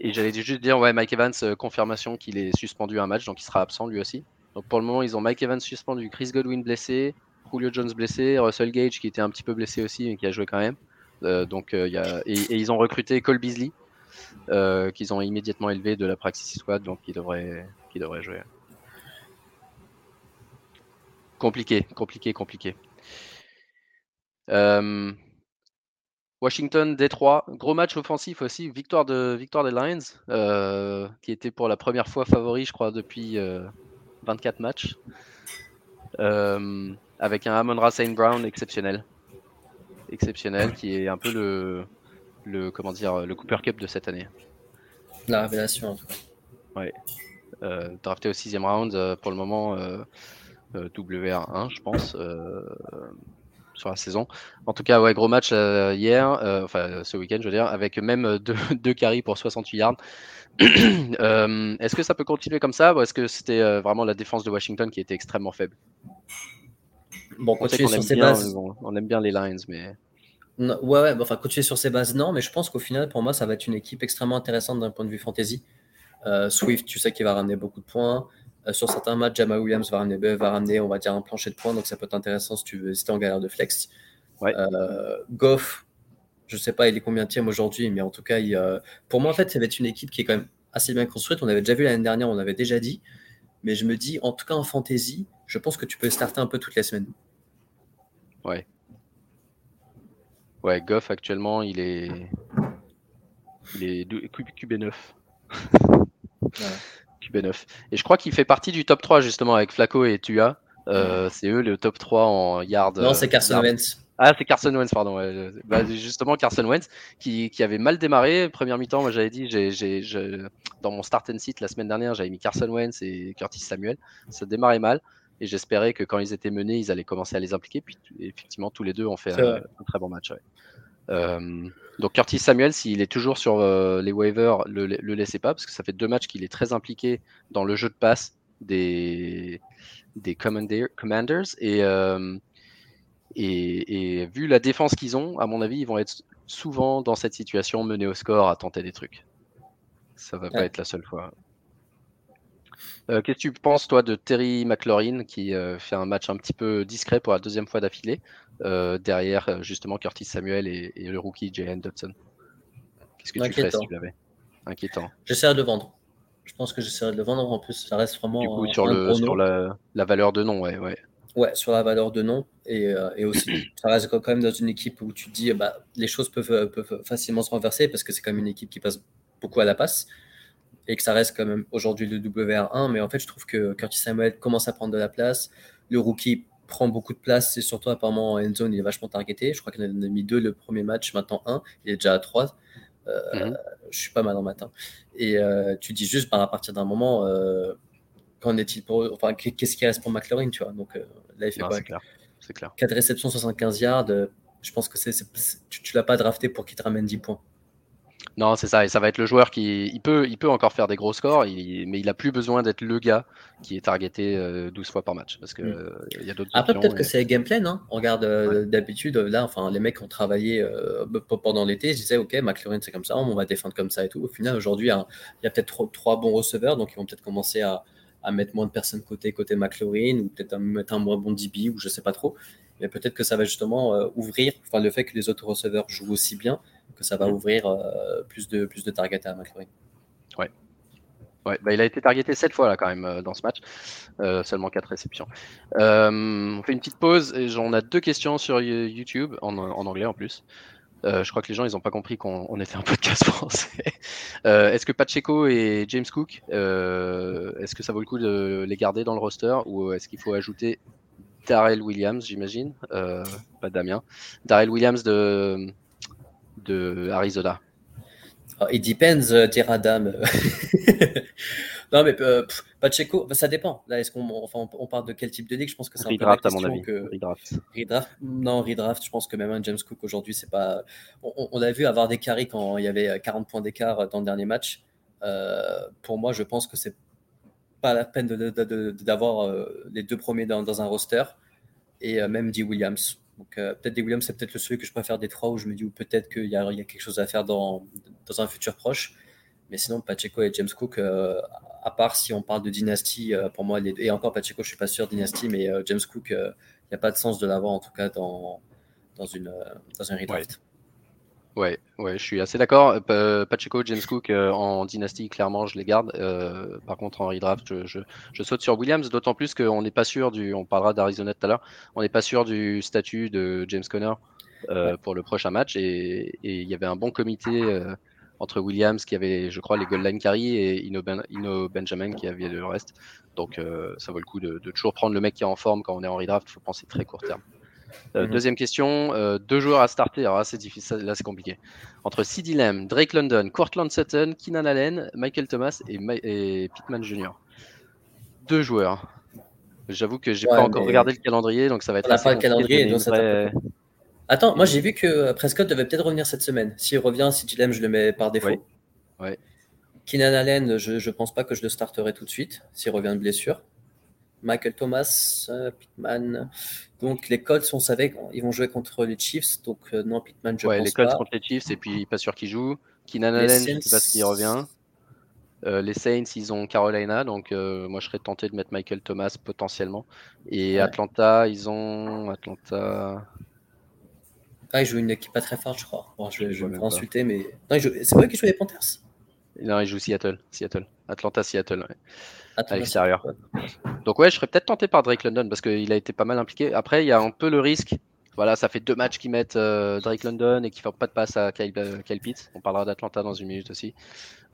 et j'allais juste dire, ouais, Mike Evans, confirmation qu'il est suspendu un match, donc il sera absent lui aussi. Donc pour le moment, ils ont Mike Evans suspendu, Chris Godwin blessé, Julio Jones blessé, Russell Gage qui était un petit peu blessé aussi et qui a joué quand même. donc, et, ils ont recruté Cole Beasley, qu'ils ont immédiatement élevé de la Praxis Squad, donc qui devrait jouer. Compliqué, compliqué, compliqué. Euh, Washington, Détroit, gros match offensif aussi, victoire, de, victoire des Lions, euh, qui était pour la première fois favori, je crois, depuis 24 euh, matchs, avec un Amon Saint Brown exceptionnel, exceptionnel, qui est un peu le, le comment dire, le Cooper Cup de cette année. La révélation, en tout cas. Ouais. drafté au sixième round, pour le moment, WR1, je pense, euh, sur la saison. En tout cas, ouais, gros match euh, hier, enfin ce week-end, je veux dire, avec même deux, <laughs> deux carries pour 68 yards. <clears throat> est-ce que ça peut continuer comme ça ou est-ce que c'était vraiment la défense de Washington qui était extrêmement faible? Bon, on, sur aime bien, bases... on, aime bien les Lions, mais. ouais, ouais enfin, continuer sur ces bases, non, mais je pense qu'au final, pour moi, ça va être une équipe extrêmement intéressante d'un point de vue fantasy. Swift, tu sais qu'il va ramener beaucoup de points. Euh, sur certains matchs, Jamal Williams va ramener, va ramener, on va dire, un plancher de points, donc ça peut être intéressant si tu veux, si es en galère de flex. Goff, je ne sais pas, il est combien de aujourd'hui, mais en tout cas, pour moi, en fait, ça va être une équipe qui est quand même assez bien construite. On avait déjà vu l'année dernière, on avait déjà dit. Mais je me dis, en tout cas en fantasy, je pense que tu peux starter un peu toutes les semaines. Ouais. Ouais, Goff actuellement, il est. Il est QB9. QB9. Et je crois qu'il fait partie du top 3 justement avec Flaco et Tua. Euh, c'est eux le top 3 en yard. Non, c'est Carson Wentz. Ah, c'est Carson Wentz, pardon. Bah, justement, Carson Wentz qui, qui, avait mal démarré. Première mi-temps, moi j'avais dit, dans mon start and sit la semaine dernière, j'avais mis Carson Wentz et Curtis Samuel. Ça démarrait mal. Et j'espérais que quand ils étaient menés, ils allaient commencer à les impliquer. Puis effectivement, tous les deux ont fait un, très bon match. Euh, donc Curtis Samuel, s'il est toujours sur euh, les waivers, le, le laissez pas, parce que ça fait deux matchs qu'il est très impliqué dans le jeu de passe des, des Commanders. Et, euh, et, vu la défense qu'ils ont, à mon avis, ils vont être souvent dans cette situation, menés au score, à tenter des trucs. Ça va pas être la seule fois. Euh, qu'est-ce que tu penses, toi, de Terry McLaurin qui euh, fait un match un petit peu discret pour la deuxième fois d'affilée, euh, derrière justement Curtis Samuel et, le rookie Jalen Dodson Qu'est-ce que tu ferais si tu l'avais? Inquiétant. J'essaierai de vendre. Je pense que j'essaierai de le vendre. En plus, ça reste vraiment. Du coup, sur, le, sur la, valeur de nom, ouais. ouais. Ouais, sur la valeur de nom. Et, et, aussi, <clears throat> ça reste quand même dans une équipe où tu te dis bah, les choses peuvent, peuvent facilement se renverser parce que c'est quand même une équipe qui passe beaucoup à la passe et que ça reste quand même aujourd'hui le WR1. Mais en fait, je trouve que Curtis Samuel commence à prendre de la place. Le rookie prend beaucoup de place, et surtout apparemment en end zone, il est vachement targeté. Je crois qu'il en a mis deux le premier match, maintenant un. Il est déjà à trois. Euh, mhm. Je suis pas mal en matin. Et euh, tu dis juste, bah, à partir d'un moment, euh, qu'en est-il pour Enfin, qu'est-ce qui reste pour McLaurin, tu vois? Donc là, il fait quoi C'est clair. 4 réceptions, 75 yards. je pense que c'est, tu, tu l'as pas drafté pour qu'il te ramène 10 points. Non, c'est ça. Et ça va être le joueur qui. Il peut, il peut encore faire des gros scores, mais il a plus besoin d'être le gars qui est targeté 12 euh, fois par match. Parce que mm. euh, il y a d'autres Après, peut-être que c'est gameplay, non On regarde euh, d'habitude, là, enfin, les mecs ont travaillé pendant l'été, ils disaient, OK, McLaurin, c'est comme ça, on va défendre comme ça et tout. Au final, aujourd'hui, hein, il y a peut-être trois, bons receveurs, donc ils vont peut-être commencer à, mettre moins de personnes côté, côté McLaurin, ou peut-être à mettre un moins bon DB, ou je sais pas trop. Mais peut-être que ça va justement ouvrir, enfin, le fait que les autres receveurs jouent aussi bien que ça va mm. ouvrir euh, plus, de, plus de targets à McLaurin. Ouais. Ouais, bah, il a été targeté 7 fois là quand même euh, dans ce match, euh, seulement 4 réceptions. on fait une petite pause et on a deux questions sur YouTube, en, anglais en plus. je crois que les gens ils n'ont pas compris qu'on était un podcast <laughs> français. est-ce que Pacheco et James Cook, est-ce que ça vaut le coup de les garder dans le roster ou est-ce qu'il faut ajouter Darrell Williams, j'imagine, pas Damien, Darrell Williams de, de Arizona oh, It depends, euh, Dame. <laughs> non, mais euh, Pacheco, bah, ça dépend. Là, est-ce qu'on enfin, on parle de quel type de ligue? Je pense que c'est un redraft, à mon avis. Que... Redraft. redraft. Non, redraft, je pense que même un James Cook aujourd'hui, c'est pas. On, on, a vu avoir des carries quand il y avait 40 points d'écart dans le dernier match. Euh, pour moi, je pense que c'est pas la peine d'avoir les deux premiers dans, dans un roster et même D. Williams. Donc euh, peut-être des Williams, c'est peut-être le celui que je préfère des trois où je me dis ou peut-être qu'il y, a quelque chose à faire dans, un futur proche. Mais sinon, Pacheco et James Cook, euh, à part si on parle de dynastie, euh, pour moi, et encore Pacheco, je suis pas sûr dynastie, mais James Cook, il n'y a pas de sens de l'avoir en tout cas dans, une, dans un redraft. Ouais, je suis assez d'accord. Pacheco, James Cook euh, en dynastie, clairement, je les garde. Euh, par contre, en redraft, je, je, saute sur Williams, d'autant plus qu'on n'est pas sûr du. On parlera d'Arizona tout à l'heure. On n'est pas sûr du statut de James Conner euh, pour le prochain match. Et il y avait un bon comité entre Williams qui avait, je crois, les goal line carry et Ino, ben, Benjamin qui avait le reste. Donc, ça vaut le coup de, de, toujours prendre le mec qui est en forme quand on est en redraft. Il faut penser très court terme. Euh, mhm. Deuxième question, euh, deux joueurs à starter. Alors là, c'est difficile, là, c'est compliqué. Entre CD Lamb, Drake London, Cortland Sutton, Keenan Allen, Michael Thomas et, Pittman Jr. Deux joueurs. J'avoue que j'ai pas encore regardé le calendrier, donc ça va être. On n'a pas le calendrier, Attends, moi j'ai vu que euh, Prescott devait peut-être revenir cette semaine. S'il revient, CD Lamb, je le mets par défaut. Ouais. Keenan Allen, je, ne pense pas que je le starterai tout de suite s'il revient de blessure. Michael Thomas, Pittman. Donc les Colts, on savait qu'ils vont jouer contre les Chiefs, donc euh, non, Pittman, je ouais, les Colts contre les Chiefs, et puis pas sûr qu'ils jouent. Keenan Allen, je ne sais pas s'il revient. Euh, les Saints, ils ont Carolina, donc euh, moi je serais tenté de mettre Michael Thomas potentiellement. Et Atlanta, ils ont Atlanta. Ah, il joue une équipe pas très forte, je crois. Bon, je, je vais me insulter, mais. C'est vrai qu'il joue les Panthers? Non, il joue Seattle. Seattle. Atlanta, Seattle, ouais. À l'extérieur. Donc, ouais, je serais peut-être tenté par Drake London parce qu'il a été pas mal impliqué. Après, il y a un peu le risque. Voilà, ça fait deux matchs qui mettent euh, Drake London et qui font pas de passe à Kyle, euh, Pitts. On parlera d'Atlanta dans une minute aussi.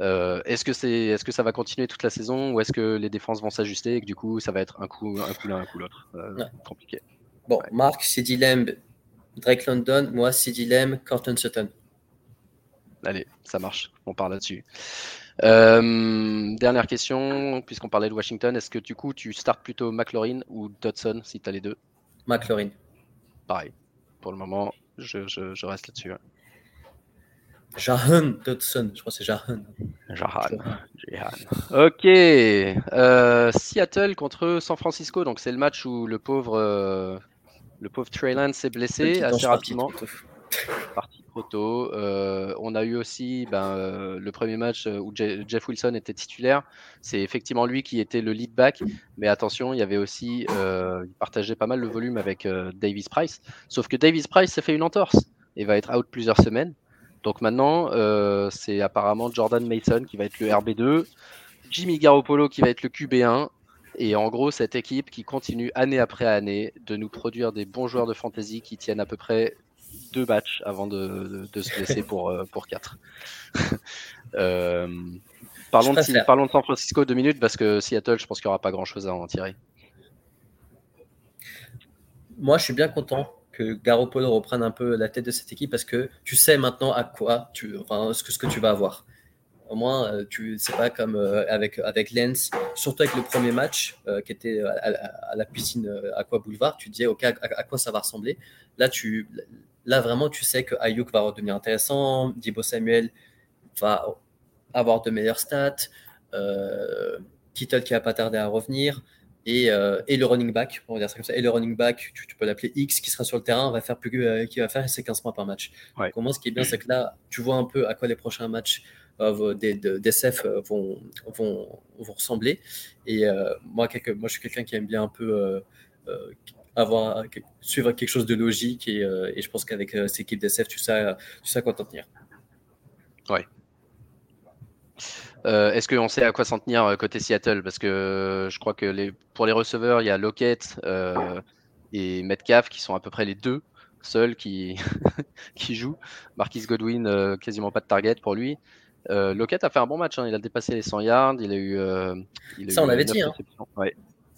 Euh, est-ce que c'est, est-ce que ça va continuer toute la saison ou est-ce que les défenses vont s'ajuster et que du coup ça va être un coup, un coup l'un, un coup l'autre Compliqué. Bon, Marc, CD Lamb, Drake London, moi, CD Lamb, Corton Sutton. Allez, ça marche. On parle là-dessus. Euh, dernière question, puisqu'on parlait de Washington, est-ce que du coup tu startes plutôt McLaurin ou Dodson si tu as les deux? McLaurin. Pareil. Pour le moment, je, je, reste là-dessus. Jahan Dodson, je crois que c'est Jahan. Jahan. Ok. Euh, Seattle contre San Francisco, donc c'est le match où le pauvre euh, le pauvre Trey Lance s'est blessé assez rapidement. Euh, on a eu aussi ben, euh, le premier match euh, où Jeff Wilson était titulaire. C'est effectivement lui qui était le lead back. Mais attention, il y avait aussi, il partageait pas mal le volume avec Davis Price. Sauf que Davis Price s'est fait une entorse et va être out plusieurs semaines. Donc maintenant, c'est apparemment Jordan Mason qui va être le RB2, Jimmy Garoppolo qui va être le QB1 et en gros, cette équipe qui continue année après année de nous produire des bons joueurs de fantasy qui tiennent à peu près deux matchs avant de, se blesser <laughs> pour, euh, pour quatre. <laughs> Euh, parlons, de, parlons de San Francisco deux minutes parce que Seattle, je pense qu'il n'y aura pas grand chose à en tirer. Moi, je suis bien content que Garoppolo reprenne un peu la tête de cette équipe parce que tu sais maintenant à quoi tu, enfin, ce, que, ce que tu vas avoir. Au moins, euh, tu c'est pas comme avec avec Lens, surtout avec le premier match euh, qui était à, la piscine Aqua Boulevard. Tu disais ok à, quoi ça va ressembler? Là, tu là vraiment tu sais que Ayuk va redevenir intéressant, Dibo Samuel va avoir de meilleures stats, Kittle qui va pas tarder à revenir. Et, et, le running back, on va dire ça comme ça, et le running back, tu, peux l'appeler X, qui sera sur le terrain, va faire plus, qui va faire ses 15 points par match. Ouais. ce qui est bien, c'est que là, tu vois un peu à quoi les prochains matchs euh, des, SF euh, vont, vont, vont, ressembler. Et euh, moi, quelque, moi, je suis quelqu'un qui aime bien un peu avoir, suivre quelque chose de logique. Et, et je pense qu'avec ces équipes d'SF, tu sais, tu sais à quoi t'en tenir. Ouais. Est-ce qu'on sait à quoi s'en tenir côté Seattle? Parce que je crois que les, pour les receveurs, il y a Lockett et Metcalf qui sont à peu près les deux seuls qui, <laughs> qui jouent. Marquis Godwin, quasiment pas de target pour lui. Euh, Lockett a fait un bon match, hein. il a dépassé les 100 yards, il a eu. Euh, ça, on l'avait dit. Hein.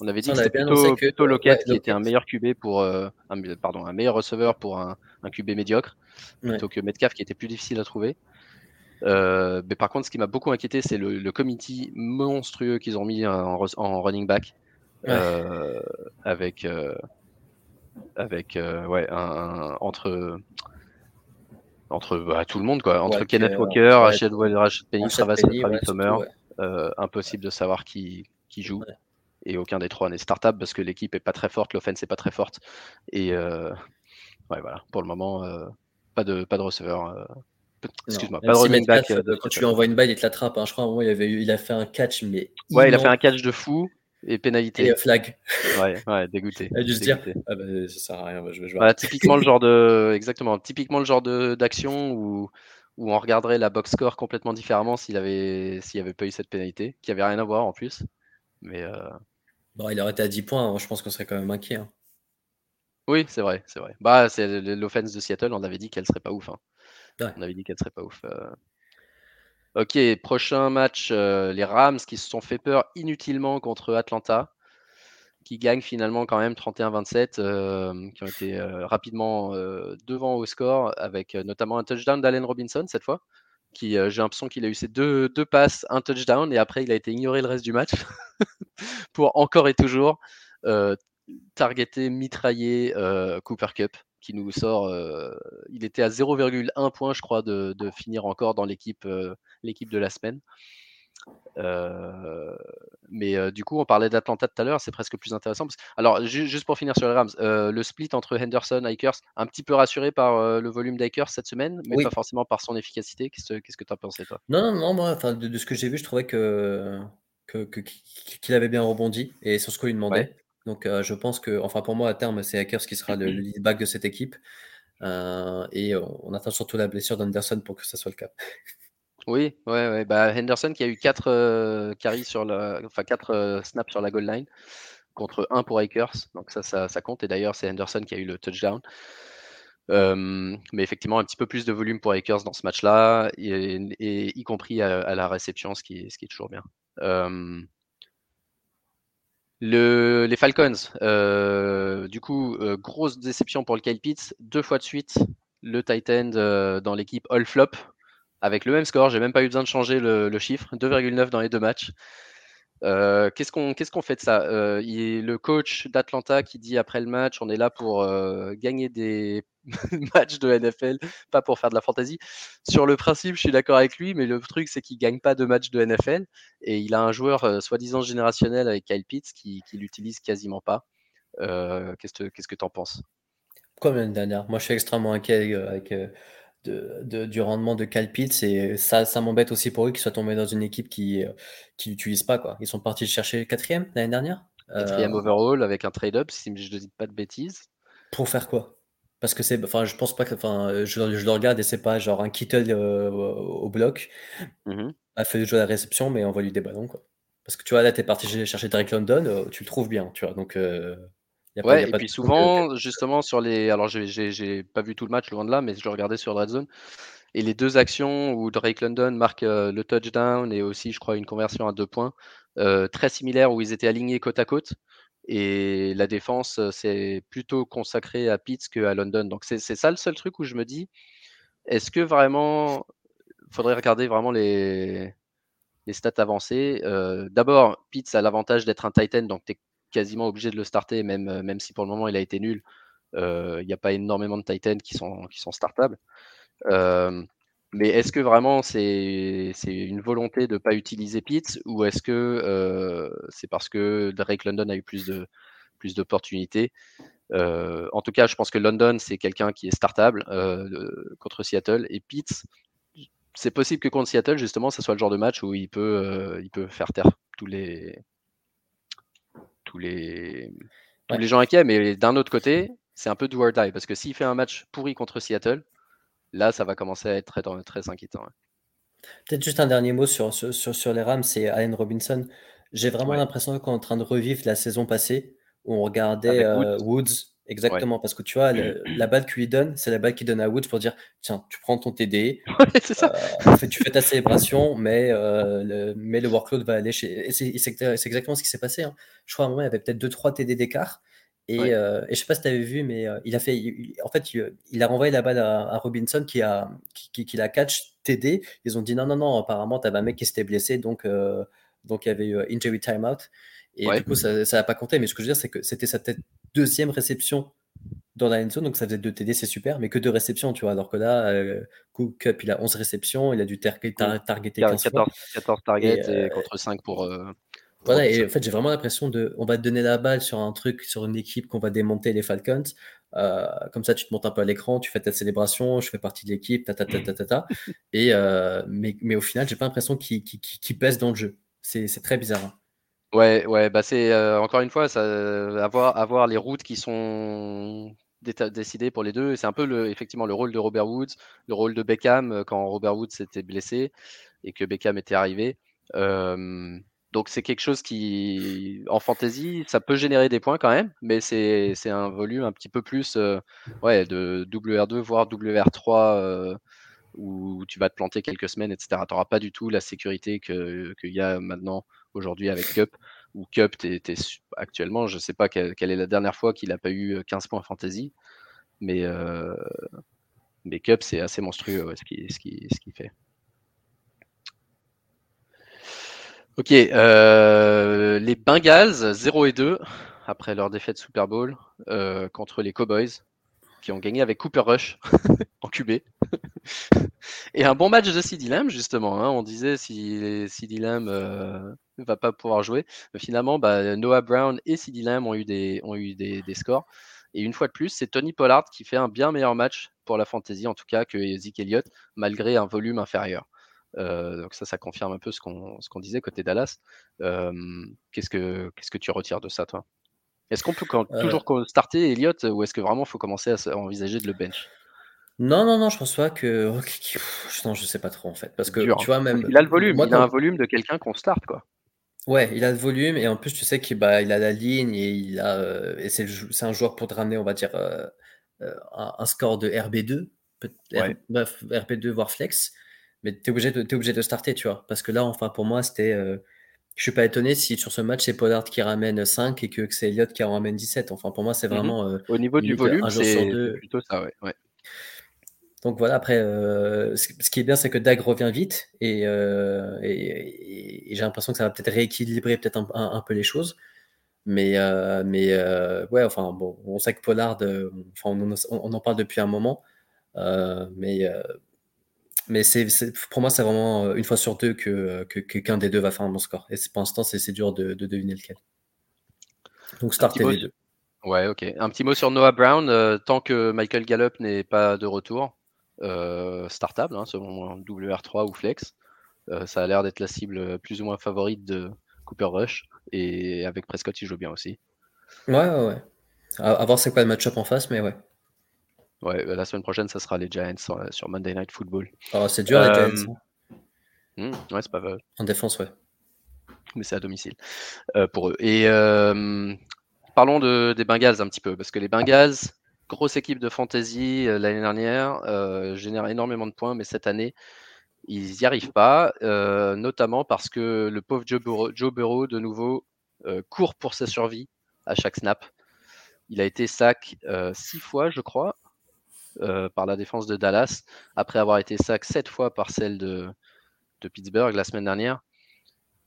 On avait dit que c'était plutôt, plutôt Lockett qui était un meilleur QB pour. Euh, un, pardon, un meilleur receveur pour un, un QB médiocre, plutôt que Metcalf qui était plus difficile à trouver. Euh, mais par contre, ce qui m'a beaucoup inquiété, c'est le, le committee monstrueux qu'ils ont mis en, en running back. avec. avec ouais, un, entre entre bah, tout le monde quoi entre Kenneth Walker, Rachel, Penny, Travis, euh, impossible de savoir qui, qui joue et aucun des trois n'est startable parce que l'équipe est pas très forte, l'offense est pas très forte et euh, ouais voilà pour le moment euh, pas de pas de receveur. Excuse-moi, pas de running back. quand tu lui envoies une balle, il te l'attrape. Hein. Je crois à un moment, il, avait, il a fait un catch, mais. Ouais, il a fait un catch de fou. Et pénalité. Et flag. Ouais, ouais, dégoûté. <laughs> Et juste dire, ah bah, ça sert à rien, je vais jouer. typiquement le genre de, exactement, typiquement le genre d'action où, où on regarderait la box score complètement différemment s'il avait, s'il avait pas eu cette pénalité, qui avait rien à voir en plus. Mais euh... bon, il aurait été à 10 points, hein. je pense qu'on serait quand même inquiet. Hein. Oui, c'est vrai, c'est vrai. Bah, c'est l'offense de Seattle, on avait dit qu'elle serait pas ouf. Hein. On avait dit qu'elle serait pas ouf. Euh... Ok, prochain match, euh, les Rams qui se sont fait peur inutilement contre Atlanta, qui gagnent finalement quand même 31-27, euh, qui ont été rapidement devant au score, avec notamment un touchdown d'Allen Robinson cette fois, qui j'ai l'impression qu'il a eu ses deux, passes, un touchdown, et après il a été ignoré le reste du match <laughs> pour encore et toujours targeter, mitrailler Cooper Cup qui nous sort. Euh, il était à 0,1 point, je crois, de, finir encore dans euh, l'équipe de la semaine. Euh, mais du coup, on parlait d'Atlanta tout à l'heure, c'est presque plus intéressant. Alors, juste pour finir sur les Rams, le split entre Henderson et Akers, un petit peu rassuré par le volume d'Akers cette semaine, mais pas forcément par son efficacité. Qu'est-ce que tu as pensé, toi? Non, non, non, moi, de, de, ce que j'ai vu, je trouvais que qu'il avait bien rebondi et sur ce qu'on lui demandait. Donc, je pense que, enfin, pour moi, à terme, c'est Hackers qui sera le, <laughs> lead back de cette équipe. et on attend surtout la blessure d'Anderson pour que ça soit le cas. Oui, ouais, ouais. Bah, Henderson qui a eu 4 carries sur la, enfin 4 snaps sur la goal line contre 1 pour Akers. Donc ça, ça, compte. Et d'ailleurs, c'est Henderson qui a eu le touchdown. mais effectivement, un petit peu plus de volume pour Akers dans ce match-là, et, y compris à, la réception, ce qui, est toujours bien. Le, les Falcons, du coup, grosse déception pour le Kyle Pitts. Deux fois de suite, le Titan dans l'équipe All Flop avec le même score. J'ai même pas eu besoin de changer le, chiffre. 2,9 dans les deux matchs. Euh, qu'est-ce qu'on fait de ça? Euh, Le coach d'Atlanta qui dit après le match, on est là pour euh, gagner des <laughs> matchs de NFL, pas pour faire de la fantasy. Sur le principe, je suis d'accord avec lui, mais le truc c'est qu'il gagne pas de matchs de NFL et il a un joueur soi-disant générationnel avec Kyle Pitts qui, qui l'utilise quasiment pas. qu'est-ce que que t'en penses? Comme l'année dernière, moi je suis extrêmement inquiet avec de, du rendement de Calpitz et ça, ça m'embête aussi pour eux qu'ils soient tombés dans une équipe qui ne qui pas. Quoi. Ils sont partis chercher quatrième l'année dernière. Quatrième euh, overall avec un trade-up, si je ne dis pas de bêtises. Pour faire quoi? Parce que c'est, enfin, je pense pas que, enfin, je, je, le regarde et c'est pas genre un Kittle euh, au bloc. Mmh a fait le jeu à la réception, mais on va lui des ballons quoi. Parce que tu vois là, t'es parti chercher Derek London, euh, tu le trouves bien, tu vois. Donc ouais, et puis souvent, justement, sur les. Alors, j'ai pas vu tout le match loin de là, mais je regardais sur Red Zone. Et les deux actions où Drake London marque euh, le touchdown et aussi, je crois, une conversion à deux points, euh, très similaires où ils étaient alignés côte à côte. Et la défense, c'est euh, plutôt consacré à Pitts qu'à London. Donc, c'est ça le seul truc où je me dis est-ce que vraiment. Il faudrait regarder vraiment les, les stats avancées. D'abord, Pitts a l'avantage d'être un Titan, donc tu es quasiment obligé de le starter, même, euh, même si pour le moment il a été nul. Euh, il n'y a pas énormément de Titans qui sont, qui sont startables. Euh, mais est-ce que vraiment c'est une volonté de ne pas utiliser Pitts ou est-ce que c'est parce que Drake London a eu plus de plus d'opportunités? En tout cas, je pense que London c'est quelqu'un qui est startable contre Seattle et Pitts, c'est possible que contre Seattle justement, ce soit le genre de match où il peut il peut faire taire tous les tous les, les gens inquiets. Mais d'un autre côté, c'est un peu do or die. Parce que s'il fait un match pourri contre Seattle, là, ça va commencer à être très, très inquiétant. Peut-être juste un dernier mot sur, sur, sur les Rams, c'est Allen Robinson. J'ai vraiment l'impression qu'on est en train de revivre la saison passée où on regardait euh, Woods Exactement, parce que tu vois, la balle qu'il lui donne, c'est la balle qu'il donne à Woods pour dire tiens, tu prends ton TD, <laughs> euh, tu fais ta célébration, mais, euh, le, mais le workload va aller chez. C'est exactement ce qui s'est passé. Hein. Je crois à un moment, il y avait peut-être 2-3 TD d'écart. Et, euh, et, je sais pas si tu avais vu, mais il a fait. en fait, il, a renvoyé la balle à, Robinson qui a, qui, qui, l'a catch TD. Ils ont dit non, non, non, apparemment, tu avais un mec qui s'était blessé, donc, donc il y avait eu injury timeout. Et du coup, ça n'a pas compté. Mais ce que je veux dire, c'est que c'était sa tête deuxième réception dans la end zone, donc ça faisait deux TD, c'est super, mais que deux réceptions, tu vois. Alors que là, euh, Cook Cup, il a 11 réceptions, il a dû targeter 15 14, 14 targets et, contre 5 pour. Euh, voilà, et en fait, j'ai vraiment l'impression de. On va te donner la balle sur un truc, sur une équipe qu'on va démonter les Falcons. Euh, comme ça, tu te montes un peu à l'écran, tu fais ta célébration, je fais partie de l'équipe, ta ta ta ta ta ta. <laughs> et, mais, mais au final, j'ai pas l'impression qu'il qu pèse dans le jeu. C'est très bizarre. Ouais, ouais, bah c'est euh, encore une fois, avoir, les routes qui sont décidées pour les deux. C'est un peu effectivement le rôle de Robert Woods, le rôle de Beckham euh, quand Robert Woods s'était blessé et que Beckham était arrivé. donc c'est quelque chose qui, en fantasy, ça peut générer des points quand même, mais c'est un volume un petit peu plus euh, ouais, de WR2 voire WR3 où tu vas te planter quelques semaines, etc. Tu n'auras pas du tout la sécurité qu'il y a maintenant aujourd'hui avec Cup, où Cup, actuellement, je ne sais pas quelle, est la dernière fois qu'il n'a pas eu 15 euh, points fantasy, mais, euh, mais Cup, c'est assez monstrueux ce qu'il fait. Ok, euh, les Bengals 0 et 2 après leur défaite Super Bowl contre les Cowboys qui ont gagné avec Cooper Rush <laughs> en QB. et un bon match de CD Lamb, justement. Hein. On disait si CD Lamb euh, ne va pas pouvoir jouer. Mais finalement, bah, Noah Brown et CD Lamb ont eu, des, scores. Et une fois de plus, c'est Tony Pollard qui fait un bien meilleur match pour la fantasy, en tout cas, que Zeke Elliott, malgré un volume inférieur. Euh, donc ça, ça confirme un peu ce qu'on disait côté Dallas. Euh, qu'est-ce que Qu'est-ce que tu retires de ça, toi? Est-ce qu'on peut euh. toujours starter Elliott ou est-ce que vraiment il faut commencer à, envisager de le bench? Non, non, non, je pense pas que. Non, je sais pas trop en fait. Parce que tu vois, hein. même. Il a le volume, il a un volume de quelqu'un qu'on start, quoi. Ouais, il a le volume et en plus, tu sais qu'il bah, il a la ligne et il a. euh, et c'est un joueur pour te ramener, on va dire, euh, euh, un, un score de RB2, peut- R- Ouais. bref, RB2 voire flex. Mais tu es obligé, de, t'es obligé de starter, tu vois. Parce que là, enfin, pour moi, c'était. euh, je suis pas étonné si sur ce match, c'est Pollard qui ramène 5 et que, que c'est Elliott qui en ramène 17. Enfin, pour moi, c'est Mhm. vraiment. euh, Au niveau du volume, c'est plutôt ça, ouais. ouais. Donc voilà, après, euh, ce qui est bien, c'est que Dag revient vite et, euh, et- et- et j'ai l'impression que ça va peut-être rééquilibrer peut-être un, un- un peu les choses. Mais, mais ouais, enfin, bon, on sait que Pollard, enfin, on, en- on en parle depuis un moment, mais, mais c'est, pour moi, c'est vraiment euh, une fois sur deux que, que, que- qu'un des deux va faire un bon score. Et c'est- pour l'instant, c'est, c'est dur de, de deviner lequel. Donc, startez mot les deux. Ouais, ok. Un petit mot sur Noah Brown. euh, tant que Michael Gallup n'est pas de retour, euh, startable, hein, selon moi, WR3 ou Flex. Euh, ça a l'air d'être la cible euh, plus ou moins favorite de Cooper Rush. Et avec Prescott, il joue bien aussi. Ouais, ouais, ouais. À, à voir c'est quoi le match-up en face, mais ouais. Ouais, euh, la semaine prochaine, ça sera les Giants sur, Monday Night Football. Alors, c'est dur, les Euh, Giants, hein. Hmm, ouais, c'est pas mal. En défense, ouais. mais c'est à domicile euh, pour eux. Et euh, parlons de, des Bengals un petit peu, parce que les Bengals, grosse équipe de fantasy euh, l'année dernière, euh, génèrent énormément de points, mais cette année, ils n'y arrivent pas, euh, notamment parce que le pauvre Joe Burrow, Joe Burrow, de nouveau, euh, court pour sa survie à chaque snap. Il a été sack euh, six fois, je crois, euh, par la défense de Dallas, après avoir été sack sept fois par celle de, de Pittsburgh la semaine dernière.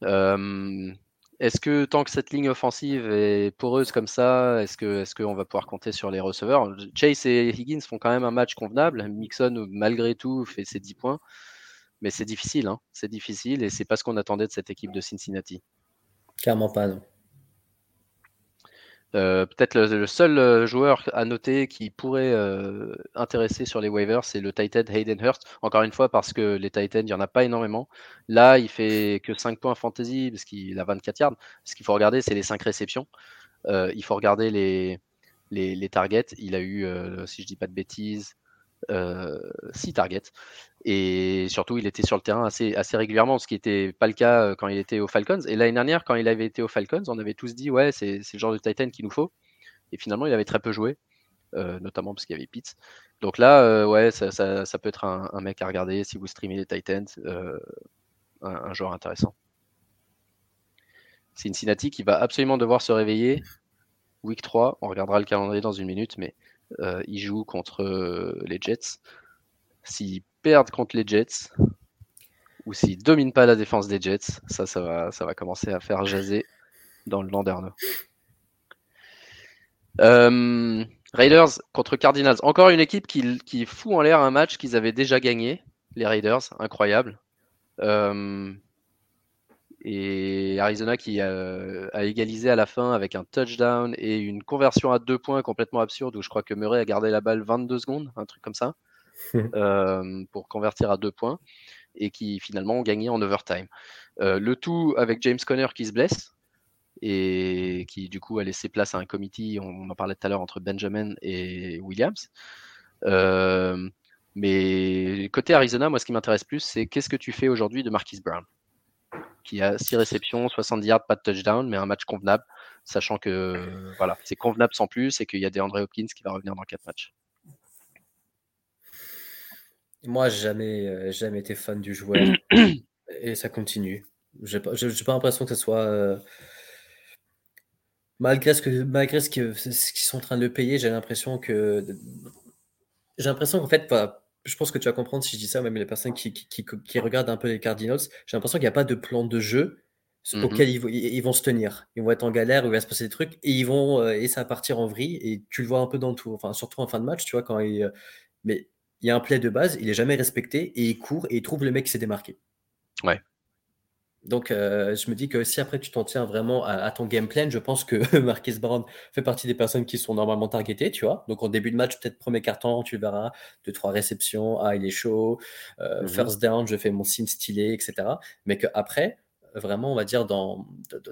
Euh, est-ce que tant que cette ligne offensive est poreuse comme ça, est-ce que est-ce qu'on va pouvoir compter sur les receveurs? Chase et Higgins font quand même un match convenable. Mixon, malgré tout, fait ses 10 points. Mais c'est difficile, hein. c'est difficile et c'est pas ce qu'on attendait de cette équipe de Cincinnati. Clairement pas, non. Euh, Peut-être le, seul euh, joueur à noter qui pourrait euh, intéresser sur les waivers, c'est le Titan Hayden Hurst. Encore une fois, parce que les Titans, il n'y en a pas énormément. Là, il fait que 5 points fantasy, parce qu'il a 24 yards. Ce qu'il faut regarder, c'est les 5 réceptions. Il faut regarder les, les, les targets. Il a eu, si je dis pas de bêtises, 6 euh, targets. Et surtout, il était sur le terrain assez, assez régulièrement, ce qui n'était pas le cas euh, quand il était aux Falcons. Et l'année dernière, quand il avait été aux Falcons, on avait tous dit, ouais, c'est le genre de Titan qu'il nous faut. Et finalement, il avait très peu joué, euh, notamment parce qu'il y avait Pitts. Donc là, euh, ouais, ça, ça, ça, peut être un, mec à regarder si vous streamez les Titans, un, joueur intéressant. Cincinnati qui va absolument devoir se réveiller. Week 3, on regardera le calendrier dans une minute, mais il joue contre les Jets. S'ils perdent contre les Jets, ou s'ils dominent pas la défense des Jets, ça, ça va, ça va commencer à faire jaser dans le Landerneau. Euh, Raiders contre Cardinals. Encore une équipe qui, qui fout en l'air un match qu'ils avaient déjà gagné, les Raiders. Incroyable. Euh, et Arizona qui a, a, égalisé à la fin avec un touchdown et une conversion à deux points complètement absurde où je crois que Murray a gardé la balle 22 secondes, un truc comme ça, <laughs> euh, pour convertir à deux points et qui finalement ont gagné en overtime. Euh, le tout avec James Conner qui se blesse et qui du coup a laissé place à un committee, on en parlait tout à l'heure, entre Benjamin et Williams. Euh, mais côté Arizona, moi ce qui m'intéresse plus, c'est qu'est-ce que tu fais aujourd'hui de Marquis Brown qui a 6 réceptions, 70 yards, pas de touchdown, mais un match convenable, sachant que voilà, c'est convenable sans plus et qu'il y a des André Hopkins qui va revenir dans 4 matchs. Moi, jamais, euh, jamais été fan du joueur <clears throat> et ça continue. J'ai pas, j'ai pas l'impression que ce soit. Euh, malgré ce que, malgré ce qu'ils ce sont en train de le payer, j'ai l'impression que. J'ai l'impression qu'en fait, je pense que tu vas comprendre si je dis ça, même les personnes qui, qui, qui, qui regardent un peu les Cardinals, j'ai l'impression qu'il n'y a pas de plan de jeu mm -hmm. auquel ils, ils, vont se tenir. Ils vont être en galère, il va se passer des trucs, et ils vont euh, et ça va partir en vrille, et tu le vois un peu dans tout, enfin surtout en fin de match, tu vois, quand il. Euh, mais il y a un play de base, il est jamais respecté, et il court, et il trouve le mec qui s'est démarqué. Ouais. Donc, euh, je me dis que si après tu t'en tiens vraiment à, à, ton game plan, je pense que <laughs> Marquis Brown fait partie des personnes qui sont normalement targetées, tu vois. Donc, en début de match, peut-être premier carton, tu verras deux, trois réceptions, ah, il est chaud, euh, mm -hmm. first down, je fais mon signe stylé, etc. Mais qu'après, vraiment, on va dire, dans,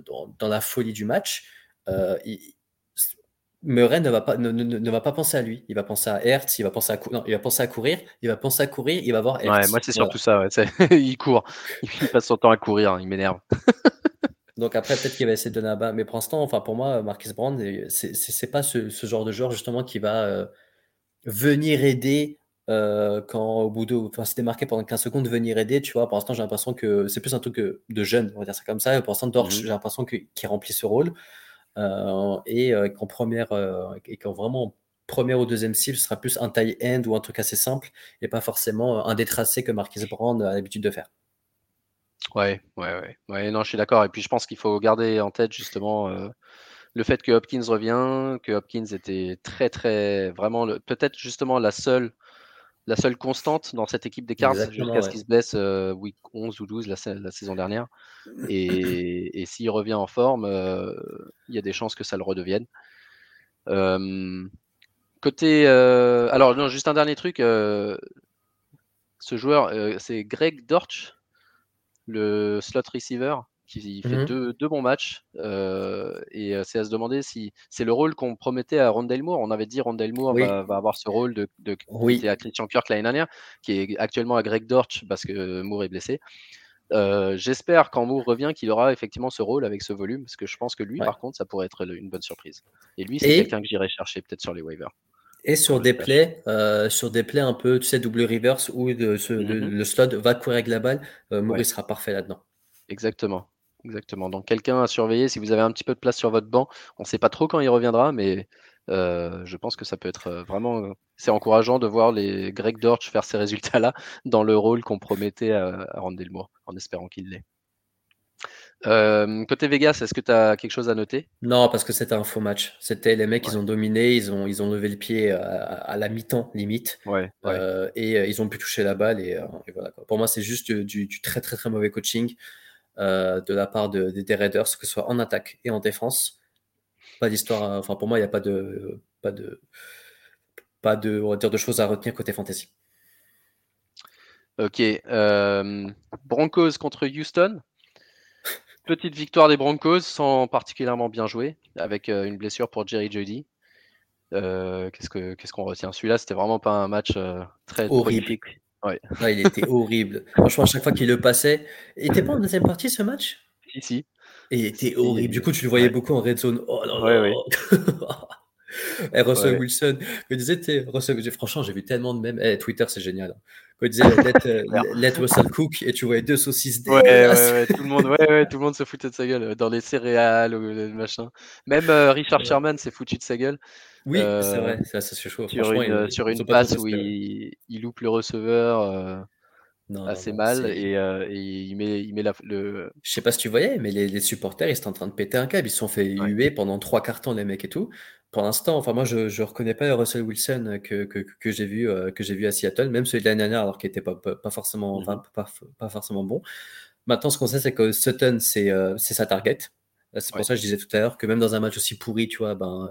dans, dans, la folie du match, euh, il, Murray ne va, pas, ne, ne, ne, va pas penser à lui. Il va penser à Hertz, il va penser à, non, il va penser à courir, il va penser à courir, il va voir Hertz. Ouais, moi, c'est surtout voilà. ça. Ouais. <laughs> il court. Il passe son temps à courir, hein. il m'énerve. <laughs> Donc après, peut-être qu'il va essayer de donner un bas. Mais pour l'instant, enfin, pour moi, Marcus Brown, c'est pas ce, ce, genre de joueur justement qui va euh, venir aider euh, quand au bout de. Enfin, se démarquer pendant 15 secondes, venir aider. Tu vois, pour l'instant, j'ai l'impression que c'est plus un truc de jeune, on va dire ça comme ça. Et pour l'instant, Dorch, mm -hmm. j'ai l'impression qu'il remplit ce rôle. Euh, et euh, qu'en première, euh, et qu'en vraiment première ou deuxième cible, ce sera plus un tie end ou un truc assez simple et pas forcément un détracé que Marquis Brown a l'habitude de faire. Ouais, ouais, ouais. Non, je suis d'accord. Et puis je pense qu'il faut garder en tête justement le fait que Hopkins revient, que Hopkins était très, très, vraiment, peut-être justement la seule, la seule constante dans cette équipe des Cards jusqu'à ouais. ce qu'il se blesse euh, week 11 ou 12 la, la saison dernière. Et, et s'il revient en forme, euh, il y a des chances que ça le redevienne. Euh, côté, alors non, juste un dernier truc. ce joueur, c'est Greg Dortch le slot receiver qui fait mmh deux, deux, bons matchs. Euh, et c'est à se demander si c'est le rôle qu'on promettait à Rondell Moore. On avait dit Rondell Moore oui. va, va, avoir ce rôle de, de oui. à Christian Kirk l'année dernière, qui est actuellement à Greg Dortch parce que Moore est blessé. Euh, J'espère quand Moore revient qu'il aura effectivement ce rôle avec ce volume, parce que je pense que lui, ouais. par contre, ça pourrait être une bonne surprise. Et lui, c'est quelqu'un que j'irai chercher peut-être sur les waivers. Et sur des plays, euh, sur des plays un peu, tu sais, double reverse où de, ce, mm -hmm. de, le slot va courir avec la balle, euh, ouais. sera parfait là-dedans. Exactement. Exactement. Donc quelqu'un à surveiller si vous avez un petit peu de place sur votre banc. On ne sait pas trop quand il reviendra, mais euh, je pense que ça peut être vraiment. C'est encourageant de voir les Greg Dortch faire ces résultats-là <laughs> dans le rôle qu'on promettait à, à Randall Moore, en espérant qu'il l'ait. Euh, côté Vegas, est-ce que tu as quelque chose à noter? Non, parce que c'était un faux match. C'était les mecs, ouais. ils ont dominé, ils ont, ils ont levé le pied à, à la mi-temps limite, ouais, ouais. Euh, et euh, ils ont pu toucher la balle. Et, et voilà, quoi. Pour moi, c'est juste du, du, très très très mauvais coaching euh, de la part de, des Raiders, que ce soit en attaque et en défense. Pas d'histoire. Enfin, pour moi, il n'y a pas de, pas de, pas de, on va dire, de choses à retenir côté fantasy. Ok. Euh, Broncos contre Houston. Petite victoire des Broncos sans particulièrement bien jouer, avec euh, une blessure pour Jerry Judy. Euh, Qu'est-ce qu'on qu qu retient? Celui-là, c'était vraiment pas un match euh, très horrible. prolifique. Ouais. Ah, il était horrible. Franchement, à chaque fois qu'il le passait, il était pas en deuxième partie ce match? Si, si. Et il était horrible. Du coup, tu le voyais ouais. beaucoup en red zone. Oh là là. Ouais, <laughs> Et Russell ouais. Wilson, je disais, Russell, franchement, j'ai vu tellement de mèmes. Eh, Twitter, c'est génial. Quand il disait <laughs> let, euh, let, Russell cook et tu voyais deux saucisses ouais, ouais, tout le monde, tout le monde se foutait de sa gueule dans les céréales ou le machin. Même euh, Richard Sherman s'est foutu de sa gueule. Oui, euh, c'est vrai, ça c'est chaud. Sur une, ils, sur une passe où il, il, loupe le receveur. Euh, non, assez non, mal et, euh, et, il met, il met la, le. Je sais pas si tu voyais, mais les, les, supporters ils sont en train de péter un câble. Ils se sont fait ouais. huer pendant trois quarts les mecs et tout. Pour l'instant, enfin moi je, je reconnais pas Russell Wilson que, que, que j'ai vu euh, que j'ai vu à Seattle, même celui de l'année dernière alors qu'il était pas, pas, pas forcément mm -hmm. pas, pas, forcément bon. Maintenant, ce qu'on sait c'est que Sutton c'est euh, sa target. C'est pour ouais. ça que je disais tout à l'heure que même dans un match aussi pourri, tu vois, ben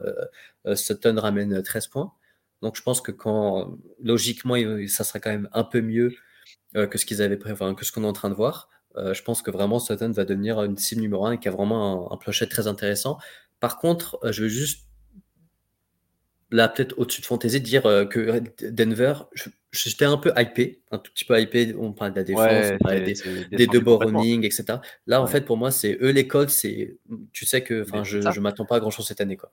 euh, Sutton ramène 13 points. Donc je pense que quand logiquement ça sera quand même un peu mieux euh, que ce qu'ils avaient prévu, enfin, que ce qu'on est en train de voir. Euh, je pense que vraiment Sutton va devenir une cible numéro 1 et qui a vraiment un, un clochette très intéressant. Par contre, euh, je veux juste là peut-être au-dessus de fantasy dire que Denver, j'étais un peu hypé, un tout petit peu hypé. On parle de la défense, ouais, on parle des, des deux ball running, etc. Là, ouais. en fait, pour moi, c'est eux l'école. C'est, tu sais que, enfin, je, je m'attends pas à grand chose cette année, quoi.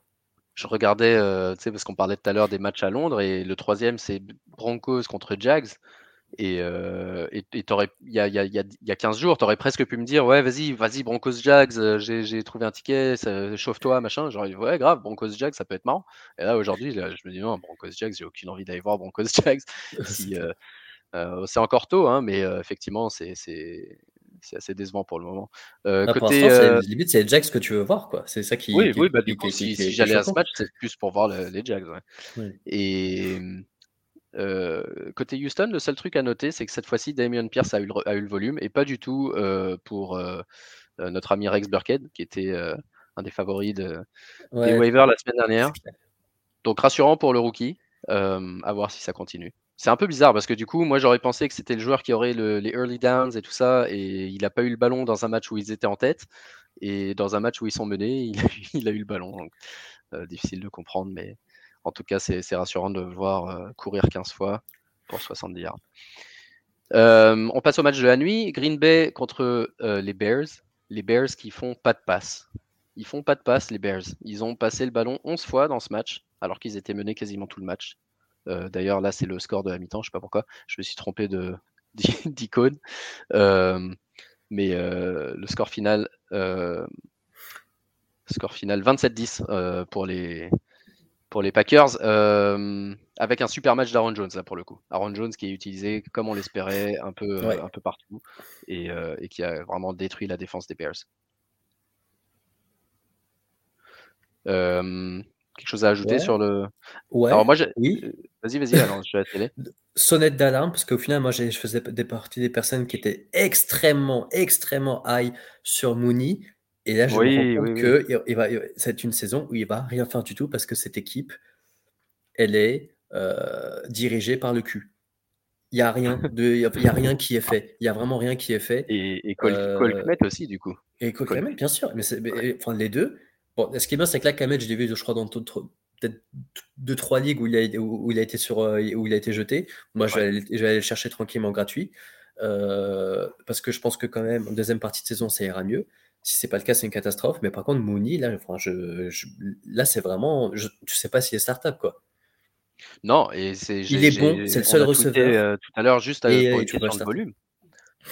Je regardais, euh, tu sais, parce qu'on parlait tout à l'heure des matchs à Londres et le troisième, c'est Broncos contre Jags. Et euh, il y a, y, a, y a 15 jours, tu aurais presque pu me dire Ouais, vas-y, vas-y, Broncos Jags, euh, j'ai trouvé un ticket, chauffe-toi, machin. Dit Ouais, grave, Broncos Jags, ça peut être marrant. Et là, aujourd'hui, je me dis Non, Broncos Jags, j'ai aucune envie d'aller voir Broncos <laughs> Jags. <laughs> Si, euh, euh, c'est encore tôt, hein, mais effectivement, c'est c'est assez décevant pour le moment. Ah, côté, limite, c'est les Jags que tu veux voir, quoi. C'est ça qui. Oui, qui, oui, bah, qui, du coup, si, si j'allais à ce match, c'est plus pour voir le, les Jags. Ouais. Oui. Et euh, côté Houston, le seul truc à noter, c'est que cette fois-ci, Damien Pierce a eu, le, a eu le volume et pas du tout euh, pour euh, notre ami Rex Burkhead, qui était un des favoris de, ouais. des waivers la semaine dernière. Donc rassurant pour le rookie, à voir si ça continue. C'est un peu bizarre parce que du coup, moi j'aurais pensé que c'était le joueur qui aurait le, les early downs et tout ça, et il n'a pas eu le ballon dans un match où ils étaient en tête. Et dans un match où ils sont menés, <laughs> il a, eu le ballon. difficile de comprendre, mais en tout cas, c'est rassurant de voir courir 15 fois pour 70 yards. on passe au match de la nuit. Green Bay contre les Bears. Les Bears qui font pas de passe. Ils font pas de passe, les Bears. Ils ont passé le ballon 11 fois dans ce match, alors qu'ils étaient menés quasiment tout le match. D'ailleurs, là, c'est le score de la mi-temps. Je sais pas pourquoi. Je me suis trompé <laughs> d'icône. mais le score final, score final 27-10 pour les pour les Packers, avec un super match d'Aaron Jones là pour le coup. Aaron Jones qui est utilisé comme on l'espérait un peu un peu partout et, et, qui a vraiment détruit la défense des Bears. quelque chose à ajouter sur le. Ouais. Alors moi, oui. Euh, vas-y, vas-y. Je suis à la télé. <laughs> Sonnette d'alarme parce qu'au final, moi, je faisais des parties des personnes qui étaient extrêmement, extrêmement high sur Mooney. Et là, je me rends compte que il va, c'est une saison où il va rien faire du tout parce que cette équipe, elle est euh, dirigée par le cul. Il n'y a rien <laughs> de, il y a rien qui est fait. Il y a vraiment rien qui est fait. Et, et Cole, euh, aussi, du coup. Et Cole, bien sûr. Mais, mais enfin, les deux. Bon, ce qui est bien, c'est que là, Kamet, je l'ai vu, je crois, dans peut-être deux, trois ligues où il a, où il a été sur, euh, où il a été jeté. Moi, je, vais aller, le chercher tranquillement gratuit. Euh, parce que je pense que quand même, en deuxième partie de saison, ça ira mieux. Si c'est pas le cas, c'est une catastrophe. Mais par contre, Mooney, là, enfin, je, là, c'est vraiment, je, ne sais pas s'il est startup quoi. Non, et c'est. Il est bon, c'est le seul receveur. Euh, tout à l'heure, juste pour une question de volume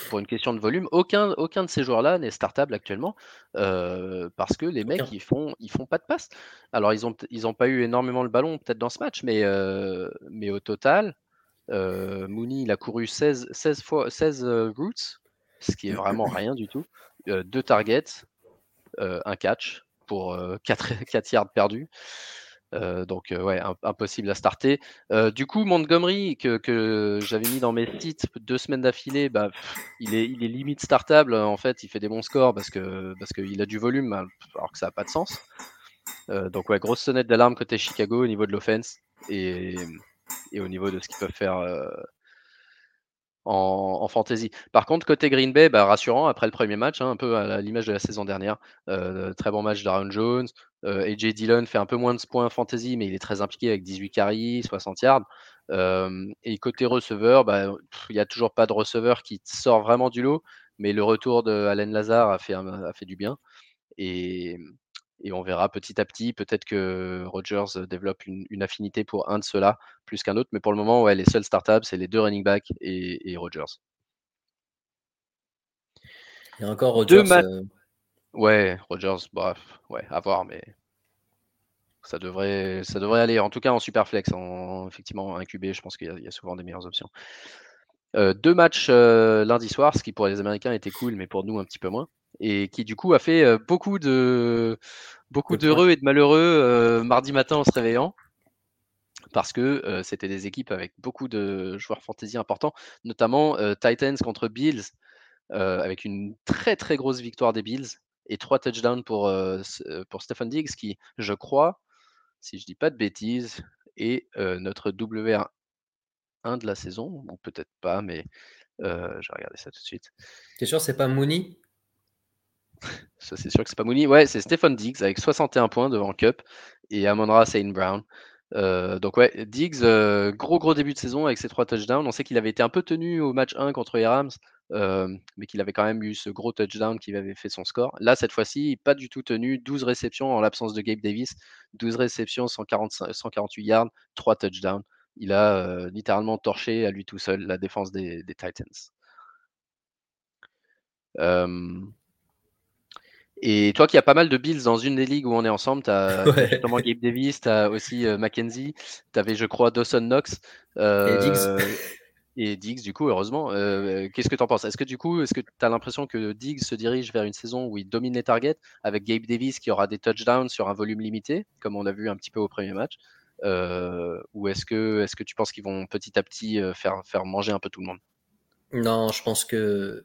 pour une question de volume. Aucun, aucun de ces joueurs-là n'est startable actuellement euh, parce que les mecs, ils font, ils font pas de passe. Alors, ils n'ont ils ont pas eu énormément le ballon peut-être dans ce match, mais, euh, mais au total, euh, Mooney, il a couru 16, 16, fois, 16 routes, ce qui est vraiment rien du tout. Deux targets, un catch pour <laughs> 4, 4 yards perdus. Euh, donc, euh, ouais, impossible à starter. Euh, du coup, Montgomery, que, j'avais mis dans mes sites deux semaines d'affilée, bah, il, est, il est limite startable. En fait, il fait des bons scores parce que parce qu'il a du volume, alors que ça n'a pas de sens. donc, ouais, grosse sonnette d'alarme côté Chicago au niveau de l'offense et, et, au niveau de ce qu'ils peuvent faire en, fantasy. Par contre, côté Green Bay, bah, rassurant après le premier match, hein, un peu à l'image de la saison dernière. Euh, très bon match d'Aaron Jones. Euh, AJ Dillon fait un peu moins de points fantasy, mais il est très impliqué avec 18 carries, 60 yards. Et côté receveur, bah, il n'y a toujours pas de receveur qui sort vraiment du lot, mais le retour de Lazare a fait, du bien. Et on verra petit à petit, peut-être que Rogers développe une, affinité pour un de ceux-là plus qu'un autre. Mais pour le moment, ouais, les seuls startups, c'est les deux running backs et, Rogers. Et encore Rogers. Euh, ouais, Rogers, bref, ouais, à voir, mais ça devrait, ça devrait aller. En tout cas, en super flex, en, effectivement, un QB, je pense qu'il y, a souvent des meilleures options. Euh, deux matchs euh, lundi soir, ce qui pour les Américains était cool, mais pour nous un petit peu moins et qui du coup a fait beaucoup de beaucoup d'heureux et de malheureux mardi matin en se réveillant. Parce que c'était des équipes avec beaucoup de joueurs fantasy importants, notamment Titans contre Bills, avec une très très grosse victoire des Bills et trois touchdowns pour, pour Stephen Diggs, qui, je crois, si je dis pas de bêtises, est notre WR1 de la saison, ou peut-être pas, mais je vais regarder ça tout de suite. T'es sûr c'est pas Mooney? Ça, c'est sûr que c'est pas Mooney. Ouais, c'est Stephen Diggs avec 61 points devant Cup et Amonra Saint Brown. Euh, donc ouais, Diggs, euh, gros gros début de saison avec ses trois touchdowns. On sait qu'il avait été un peu tenu au match 1 contre les Rams, euh, mais qu'il avait quand même eu ce gros touchdown qui avait fait son score. Là, cette fois-ci, pas du tout tenu. 12 réceptions en l'absence de Gabe Davis. 12 réceptions, 148 yards, 3 touchdowns. Il a littéralement torché à lui tout seul la défense des, des Titans. Et toi qui as pas mal de Bills dans une des ligues où on est ensemble, tu as <laughs> justement Gabe Davis, tu as aussi euh, Mackenzie, tu avais je crois Dawson Knox. Euh, et Diggs. <laughs> Et Diggs, du coup, heureusement. Euh, qu'est-ce que tu en penses? Est-ce que du coup, est-ce que tu as l'impression que Diggs se dirige vers une saison où il domine les targets avec Gabe Davis qui aura des touchdowns sur un volume limité, comme on a vu un petit peu au premier match? Ou est-ce que, est que tu penses qu'ils vont petit à petit faire, faire manger un peu tout le monde? Non, je pense que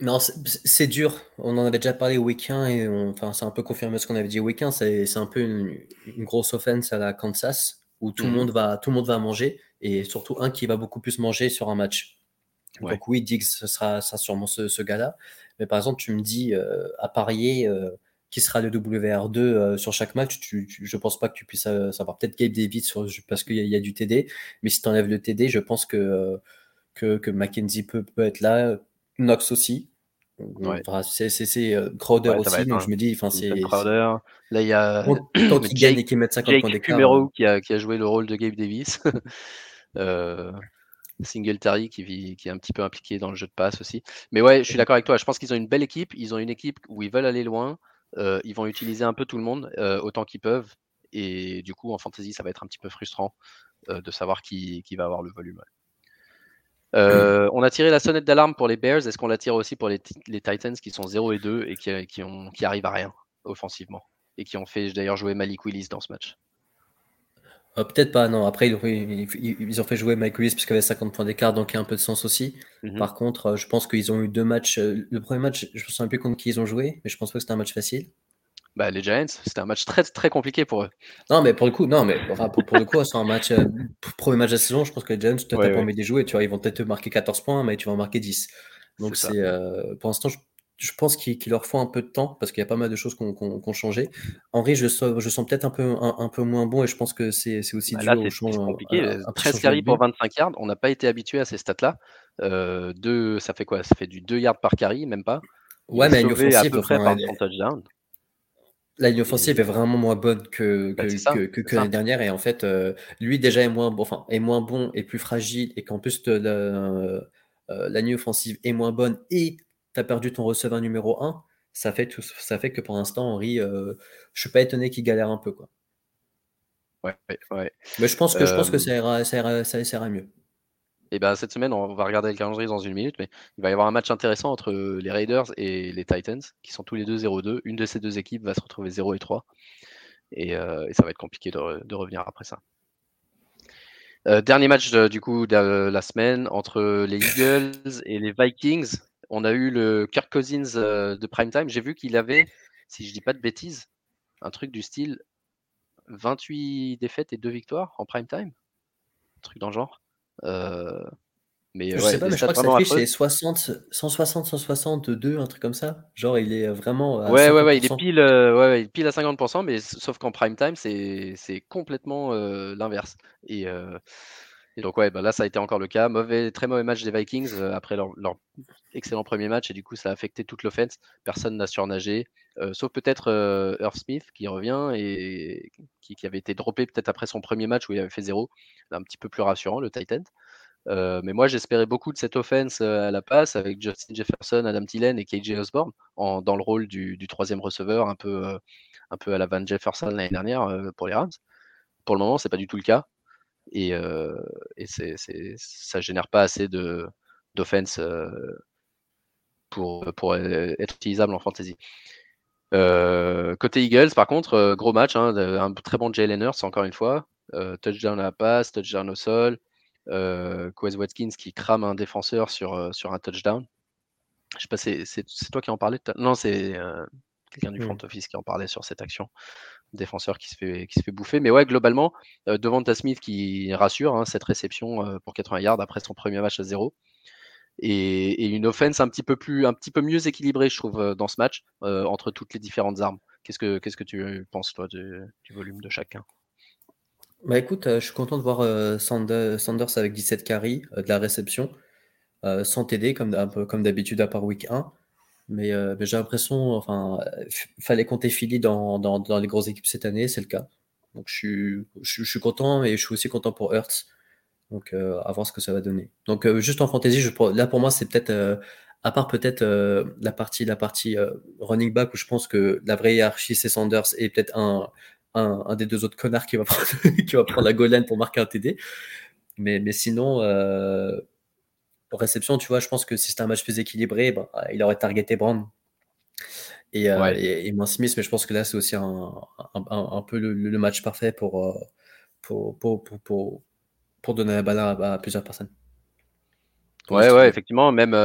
non, c'est dur. On en avait déjà parlé week 1 et enfin, c'est un peu confirmé ce qu'on avait dit week 1. C'est un peu une, grosse offense à la Kansas où tout, le mmh. monde va, tout le monde va manger et surtout un qui va beaucoup plus manger sur un match. Donc oui, Diggs, ce sera, sûrement ce, gars-là. Mais par exemple, tu me dis à parier qui sera le WR2 sur chaque match, tu, je pense pas que tu puisses savoir. Peut-être Gabe David parce qu'il y, a du TD, mais si tu enlèves le TD, je pense que, que, que Mackenzie peut, peut être là, Knox aussi. Ouais. c'est Crowder aussi, donc je me dis, enfin c'est. Crowder. Là, il y a. Tant <clears throat> qu'il gagne et qu'il mette 50 points d'écart. Numero qui a, qui a joué le rôle de Gabe Davis. <laughs> euh, Singletary qui, qui est un petit peu impliqué dans le jeu de passe aussi. Mais ouais, je suis d'accord avec toi. Je pense qu'ils ont une belle équipe. Ils ont une équipe où ils veulent aller loin. Euh, ils vont utiliser un peu tout le monde euh, autant qu'ils peuvent. Et du coup, en fantasy, ça va être un petit peu frustrant euh, de savoir qui, qui, va avoir le volume. Euh, on a tiré la sonnette d'alarme pour les Bears. Est-ce qu'on la tire aussi pour les, Titans qui sont 0 et 2 et qui, qui, ont, qui arrivent à rien offensivement et qui ont fait d'ailleurs jouer Malik Willis dans ce match? Euh, Peut-être pas, non. Après, ils, ont fait jouer Malik Willis puisqu'il avait 50 points d'écart, donc il y a un peu de sens aussi. Mhm. Par contre, euh, je pense qu'ils ont eu deux matchs. Le premier match, je ne me souviens plus contre qui ils ont joué, mais je pense pas que c'était un match facile. Bah, les Giants, c'était un match très très compliqué pour eux. Non, mais pour le coup, non, mais pour, le coup, <laughs> c'est un match, euh, premier match de la saison, je pense que les Giants, tu n'as pas envie de jouer, tu vois, ils vont peut-être te marquer 14 points, mais tu vas en marquer 10. Donc c'est, euh, pour l'instant, je, pense qu'il leur faut un peu de temps parce qu'il y a pas mal de choses qui ont changé. Henri, je, je sens peut-être un peu, un, peu moins bon et je pense que c'est aussi bah, dû au champ. C'est compliqué. 13 carries pour 25 yards, on n'a pas été habitué à ces stats-là. Euh, deux, ça fait quoi? Ça fait du 2 yards par carry, même pas. Ouais, mais une à peu près par touchdown. La ligne offensive est vraiment moins bonne que, bah, que, l'année dernière. Et en fait, euh, lui déjà est moins bon, enfin, est moins bon et plus fragile. Et qu'en plus, la, euh, la ligne offensive est moins bonne et tu as perdu ton receveur numéro 1, ça fait, tout, ça fait que pour l'instant, Henri, euh, je suis pas étonné qu'il galère un peu. Quoi. Ouais, ouais, Mais je pense que, je pense que ça, ira, ça, ça ira mieux. Et ben cette semaine, on va regarder le calendrier dans une minute, mais il va y avoir un match intéressant entre les Raiders et les Titans, qui sont tous les deux 0-2. Une de ces deux équipes va se retrouver 0 et 3. Euh, et, ça va être compliqué de, revenir après ça. Euh, dernier match du coup de la semaine entre les Eagles et les Vikings. On a eu le Kirk Cousins euh, de prime time. J'ai vu qu'il avait, si je dis pas de bêtises, un truc du style 28 défaites et 2 victoires en prime time. Un truc dans le genre. Euh, mais je sais pas, mais je crois que sa fiche c'est 60, 160, 162, un truc comme ça. Genre, il est vraiment. ouais, ouais, ouais, il est pile, euh, ouais, il pile à 50%, mais sauf qu'en prime time, c'est complètement euh, l'inverse. Et, et, donc, ouais, bah là, ça a été encore le cas. Mauvais, très mauvais match des Vikings après leur, excellent premier match, et du coup, ça a affecté toute l'offense. Personne n'a surnagé, sauf peut-être Earth Smith qui revient et qui, avait été droppé peut-être après son premier match où il avait fait zéro. Un petit peu plus rassurant, le Titan. Euh, mais moi, j'espérais beaucoup de cette offense euh, à la passe avec Justin Jefferson, Adam Thielen et KJ Osborne dans le rôle du, troisième receveur, un peu, euh, un peu à la Van Jefferson l'année dernière pour les Rams. Pour le moment, c'est pas du tout le cas. Et, et c'est, ça génère pas assez de, d'offense pour, pour être utilisable en fantasy. côté Eagles, par contre, gros match, hein, un très bon Jalen Hurts, encore une fois. touchdown à la passe, touchdown au sol euh, Watkins qui crame un défenseur sur, euh, sur un touchdown. Je sais pas, c'est toi qui en parlais Non, c'est euh, quelqu'un du front office qui en parlait sur cette action. Défenseur qui se fait, bouffer. Mais ouais, globalement, euh, devant Ta Smith qui rassure hein, cette réception pour 80 yards après son premier match à zéro. Et, une offense un petit peu plus, un petit peu mieux équilibrée, je trouve, dans ce match, entre toutes les différentes armes. Qu'est-ce que, tu penses, toi, du volume de chacun? Bah écoute, euh, je suis content de voir euh, Sanders avec 17 carries, euh, de la réception, sans TD comme, comme d'habitude à part week 1. Mais, j'ai l'impression, enfin, fallait compter Philly dans, dans, les grosses équipes cette année, c'est le cas. Donc je suis, je, suis content et je suis aussi content pour Hurts. Donc à voir ce que ça va donner. Donc juste en fantasy, là pour moi c'est peut-être, à part peut-être la partie, la partie running back où je pense que la vraie hiérarchie c'est Sanders et peut-être un, un, des deux autres connards qui va <laughs> prendre, qui va prendre la goal pour marquer un TD. Mais, mais sinon, euh, réception, tu vois, je pense que si c'était un match plus équilibré, bah, il aurait targeté Brown et, euh, et, moins Smith. Mais je pense que là, c'est aussi un, un, peu le, match parfait pour, euh, pour, pour, pour, pour, donner la balle à, plusieurs personnes. Ouais, ouais, effectivement, même,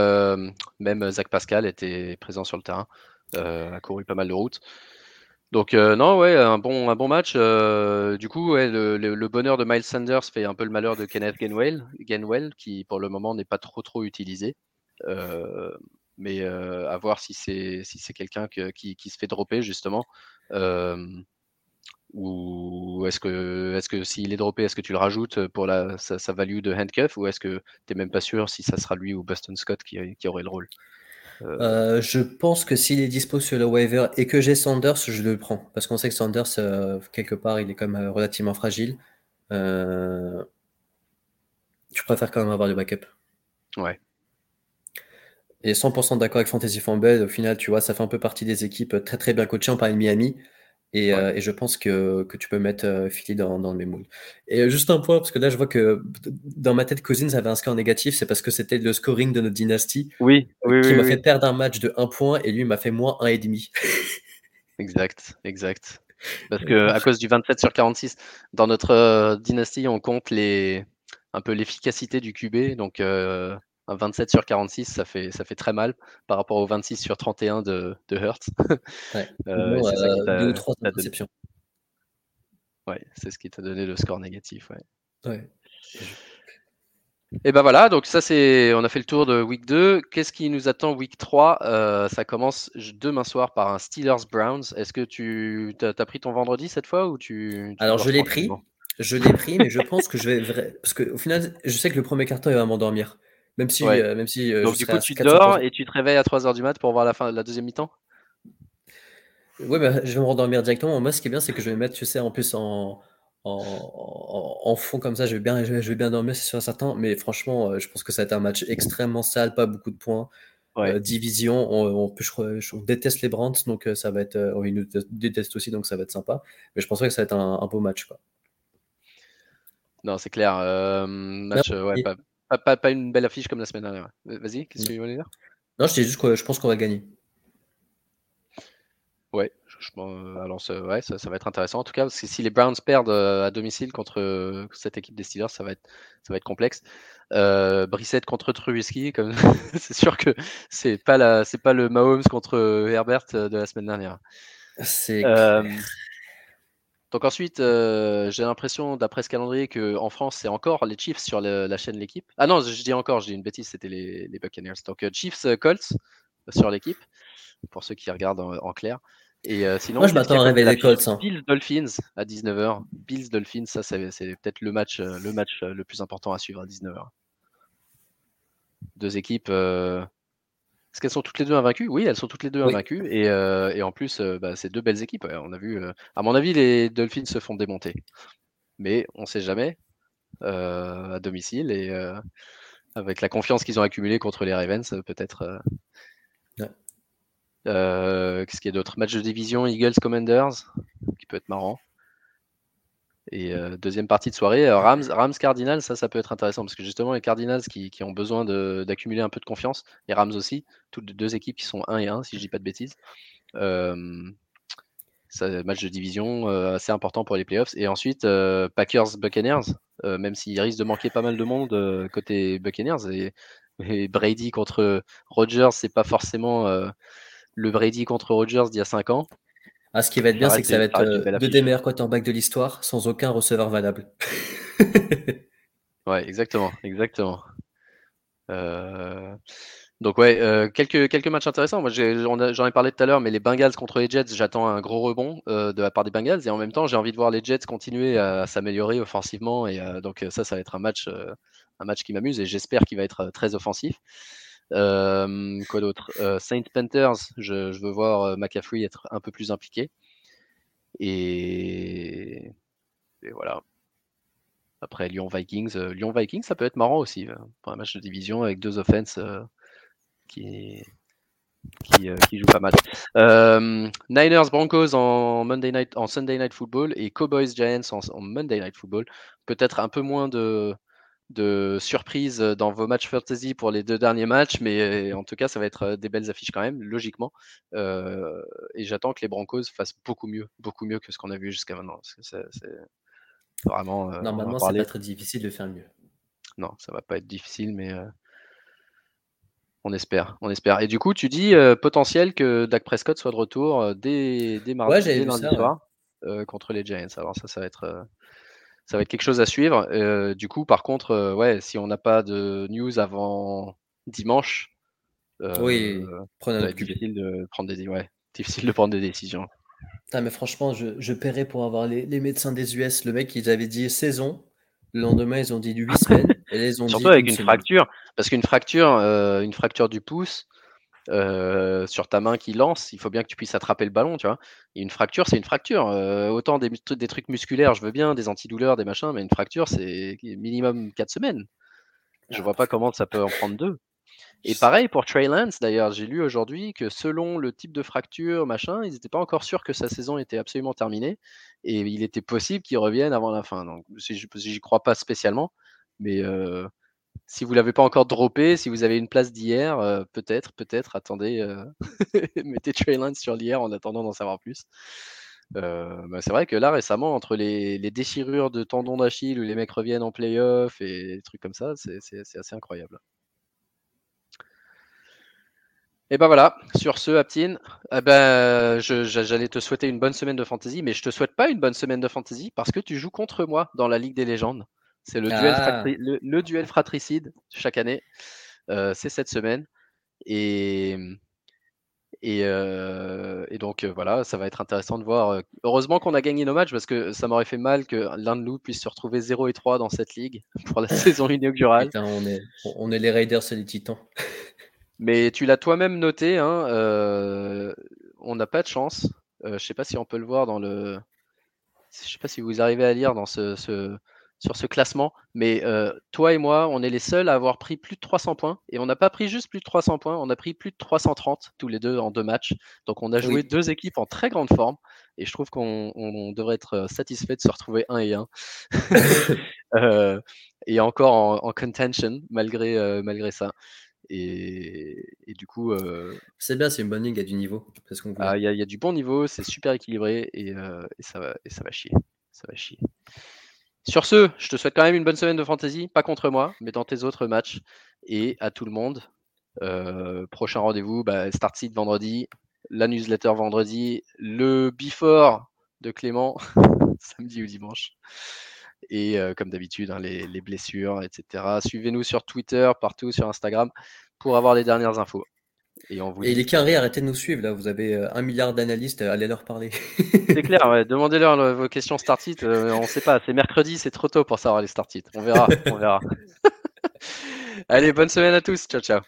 même Zach Pascal était présent sur le terrain, a couru pas mal de routes. Donc non, ouais, un bon, match. du coup, le, bonheur de Miles Sanders fait un peu le malheur de Kenneth Gainwell, Gainwell qui pour le moment n'est pas trop trop utilisé. mais à voir si c'est si c'est quelqu'un qui, qui, se fait dropper justement. ou est-ce que, est-ce que s'il est droppé, est-ce que tu le rajoutes pour la, sa, value de handcuff ou est-ce que tu n'es même pas sûr si ça sera lui ou Boston Scott qui, qui aurait le rôle? Euh, je pense que s'il est dispo sur le waiver et que j'ai Sanders, je le prends. Parce qu'on sait que Sanders, euh, quelque part, il est quand même euh, relativement fragile. je préfère quand même avoir du backup. Ouais. Et 100% d'accord avec Fantasy Football. Au final, tu vois, ça fait un peu partie des équipes très très bien coachées. On parle de Miami. Euh, et, je pense que, que, tu peux mettre euh, Philly dans, dans le même Et euh, juste un point, parce que là, je vois que dans ma tête, Cousins avait un score négatif, c'est parce que c'était le scoring de notre dynastie oui, oui, qui m'a fait perdre un match de 1 point et lui m'a fait moins 1,5. exact, exact. Parce que à cause du 27 sur 46, dans notre dynastie, on compte les, un peu l'efficacité du QB. Donc, 27 sur 46, ça fait, ça fait très mal par rapport au 26 sur 31 de, de Hertz. Ouais. <laughs> euh, c'est ça qui deux ou trois interceptions. Ouais, c'est ce qui t'a donné le score négatif. Ouais. ouais. Et ben voilà, donc ça c'est, on a fait le tour de week 2. Qu'est-ce qui nous attend week 3 euh, Ça commence demain soir par un Steelers Browns. Est-ce que tu as, pris ton vendredi cette fois ou tu, Alors je l'ai pris, je l'ai pris, mais je pense que je vais parce qu'au final, je sais que le premier carton il va m'endormir. Même si, euh, même si euh, Donc du coup, tu dors et tu te réveilles à 3h du mat pour voir la fin de la deuxième mi-temps? Oui, bah, je vais me rendormir directement. Moi, ce qui est bien, c'est que je vais mettre, tu sais, en plus en, en, fond comme ça, je vais bien, je vais, bien dormir, c'est sûr certain. Mais franchement, euh, je pense que ça va être un match extrêmement sale, pas beaucoup de points. division, on, on, déteste les Brands, donc ça va être. on nous déteste aussi, donc ça va être sympa. Mais je pense que ça va être un, beau match. Quoi. Non, c'est clair. match, ouais, pas, pas, pas, une belle affiche comme la semaine dernière. Vas-y, qu'est-ce que tu voulais dire? Non, je dis juste que je pense qu'on va gagner. Ouais, je, euh, alors ça, ouais, ça, va être intéressant en tout cas, parce que si les Browns perdent euh, à domicile contre euh, cette équipe des Steelers, ça va être, ça va être complexe. Brissette contre Trubisky, comme <laughs> c'est sûr que c'est pas la, c'est pas le Mahomes contre Herbert de la semaine dernière. C'est donc ensuite, euh, j'ai l'impression, d'après ce calendrier, qu'en France, c'est encore les Chiefs sur la chaîne L'équipe. Ah non, je dis encore, je dis une bêtise, c'était les, Buccaneers. Donc euh, Chiefs euh, Colts sur l'équipe, pour ceux qui regardent en, clair. Et sinon, Moi, je m'attends à rêver des Colts. Hein. Bills Dolphins à 19h. Bills Dolphins, ça, c'est peut-être le match, le match le plus important à suivre à 19h. Deux équipes est-ce qu'elles sont toutes les deux invaincues? Oui, elles sont toutes les deux invaincues. Et, euh, et, en plus, euh, bah, c'est deux belles équipes. On a vu, euh, à mon avis, les Dolphins se font démonter. Mais on ne sait jamais à domicile. Et avec la confiance qu'ils ont accumulée contre les Ravens, peut-être. Qu'est-ce qu'il y a d'autre? Match de division Eagles Commanders, qui peut être marrant. Et euh, deuxième partie de soirée, euh, Rams, Rams Cardinals, ça, ça peut être intéressant parce que justement, les Cardinals qui, qui ont besoin d'accumuler un peu de confiance, et Rams aussi, toutes deux équipes qui sont 1 et 1, si je dis pas de bêtises. Euh, ça, match de division assez important pour les playoffs. Et ensuite, Packers Buccaneers, même s'il risque de manquer pas mal de monde côté Buccaneers. Et, et, Brady contre Rodgers, c'est pas forcément le Brady contre Rodgers d'il y a 5 ans. Ah, ce qui va être bien, c'est que ça va être euh, deux des meilleurs quarterbacks de l'histoire sans aucun receveur valable. ouais, exactement, exactement. Euh, donc ouais, euh, quelques, quelques matchs intéressants. Moi, j'en ai, parlé tout à l'heure, mais les Bengals contre les Jets, j'attends un gros rebond de la part des Bengals. Et en même temps, j'ai envie de voir les Jets continuer à, s'améliorer offensivement. Et donc ça, ça va être un match, un match qui m'amuse et j'espère qu'il va être très offensif. Euh, quoi d'autre? Euh, Saint Panthers, je, veux voir euh, McCaffrey être un peu plus impliqué. Et, voilà. Après Lyon Vikings, Lyon Vikings, ça peut être marrant aussi pour un match de division avec deux offenses qui, qui, pas mal. Niners Broncos en Sunday Night Football et Cowboys Giants en Monday Night Football. Peut-être un peu moins de, de surprise dans vos matchs fantasy pour les deux derniers matchs, mais en tout cas, ça va être des belles affiches quand même, logiquement. et j'attends que les Broncos fassent beaucoup mieux, beaucoup mieux que ce qu'on a vu jusqu'à maintenant. c'est vraiment. Normalement, ça va être difficile de faire mieux. Non, ça va pas être difficile, mais On espère, on espère. Et du coup, tu dis potentiel que Dak Prescott soit de retour dès, dès mardi, Ouais, j'avais dès vu lundi ça, ouais. soir contre les Giants. Alors ça, ça va être, ça va être quelque chose à suivre. Euh, du coup, par contre, euh, ouais, si on n'a pas de news avant dimanche, euh, Oui, prenez difficile de prendre des, ouais, difficile de prendre des décisions. Putain, mais franchement, je, je paierais pour avoir les, les médecins des US. Le mec, ils avaient dit saison. Le lendemain, ils ont dit 8 semaines. Et là, ils ont <laughs> Surtout dit avec une semaine. fracture, parce qu'une fracture, euh, une fracture du pouce euh, sur ta main qui lance, il faut bien que tu puisses attraper le ballon, tu vois. Et une fracture, c'est une fracture. Euh, autant des, trucs musculaires, je veux bien, des antidouleurs, des machins, mais une fracture, c'est minimum 4 semaines. Je Ah, vois pas comment ça peut en prendre deux. Et pareil pour Trey Lance, d'ailleurs, j'ai lu aujourd'hui que selon le type de fracture, machin, ils n'étaient pas encore sûrs que sa saison était absolument terminée. Et il était possible qu'il revienne avant la fin. Donc, j'y crois pas spécialement, mais euh, si vous l'avez pas encore droppé, si vous avez une place d'hier, euh, peut-être, peut-être, attendez, euh, <laughs> mettez Trey Lance sur l'hier en attendant d'en savoir plus. Euh, bah, c'est vrai que là, récemment, entre les, déchirures de tendons d'Achille où les mecs reviennent en playoff et des trucs comme ça, c'est assez incroyable. Et ben voilà, sur ce, Aptine, eh ben, j'allais te souhaiter une bonne semaine de fantasy, mais je te souhaite pas une bonne semaine de fantasy parce que tu joues contre moi dans la Ligue des légendes. C'est le, duel Ah. fratri- le, le duel fratricide chaque année. Euh, c'est cette semaine. Et, et, euh, et donc euh, voilà, ça va être intéressant de voir. Heureusement qu'on a gagné nos matchs parce que ça m'aurait fait mal que l'un de nous puisse se retrouver 0 et 3 dans cette ligue <laughs> pour la <laughs> saison inaugurale. Putain, on est, on est les Raiders et les Titans. <laughs> Mais tu l'as toi-même noté, hein, on n'a pas de chance. Je sais pas si on peut le voir dans le. Je sais pas si vous arrivez à lire dans ce, ce- sur ce classement, mais euh, toi et moi, on est les seuls à avoir pris plus de 300 points. Et on n'a pas pris juste plus de 300 points, on a pris plus de 330 tous les deux en deux matchs. Donc on a joué Oui. deux équipes en très grande forme. Et je trouve qu'on on devrait être euh, satisfait de se retrouver un et un. <laughs> Euh, et encore en, en contention malgré, euh, malgré ça. Et, et du coup, euh, C'est bien, c'est une bonne ligue, il y a du niveau. Qu'on ah, il y, a- il y a du bon niveau, c'est super équilibré et, euh, et ça va, et ça va chier. Ça va chier. Sur ce, je te souhaite quand même une bonne semaine de fantasy, pas contre moi, mais dans tes autres matchs. Et à tout le monde, euh, prochain rendez-vous, bah, Start Seed vendredi, la newsletter vendredi, le before de Clément, <laughs> samedi ou dimanche. Et euh, comme d'habitude, hein, les, les blessures, etc. Suivez-nous sur Twitter, partout, sur Instagram, pour avoir les dernières infos. Et on vous Et dit les carrés, arrêtez de nous suivre là. Vous avez euh, un milliard d'analystes, euh, allez leur parler. C'est <laughs> clair, ouais. demandez-leur euh, vos questions start it. euh, on sait pas, c'est mercredi, c'est trop tôt pour savoir les start it. On verra, on verra. <laughs> Allez, bonne semaine à tous. Ciao, ciao.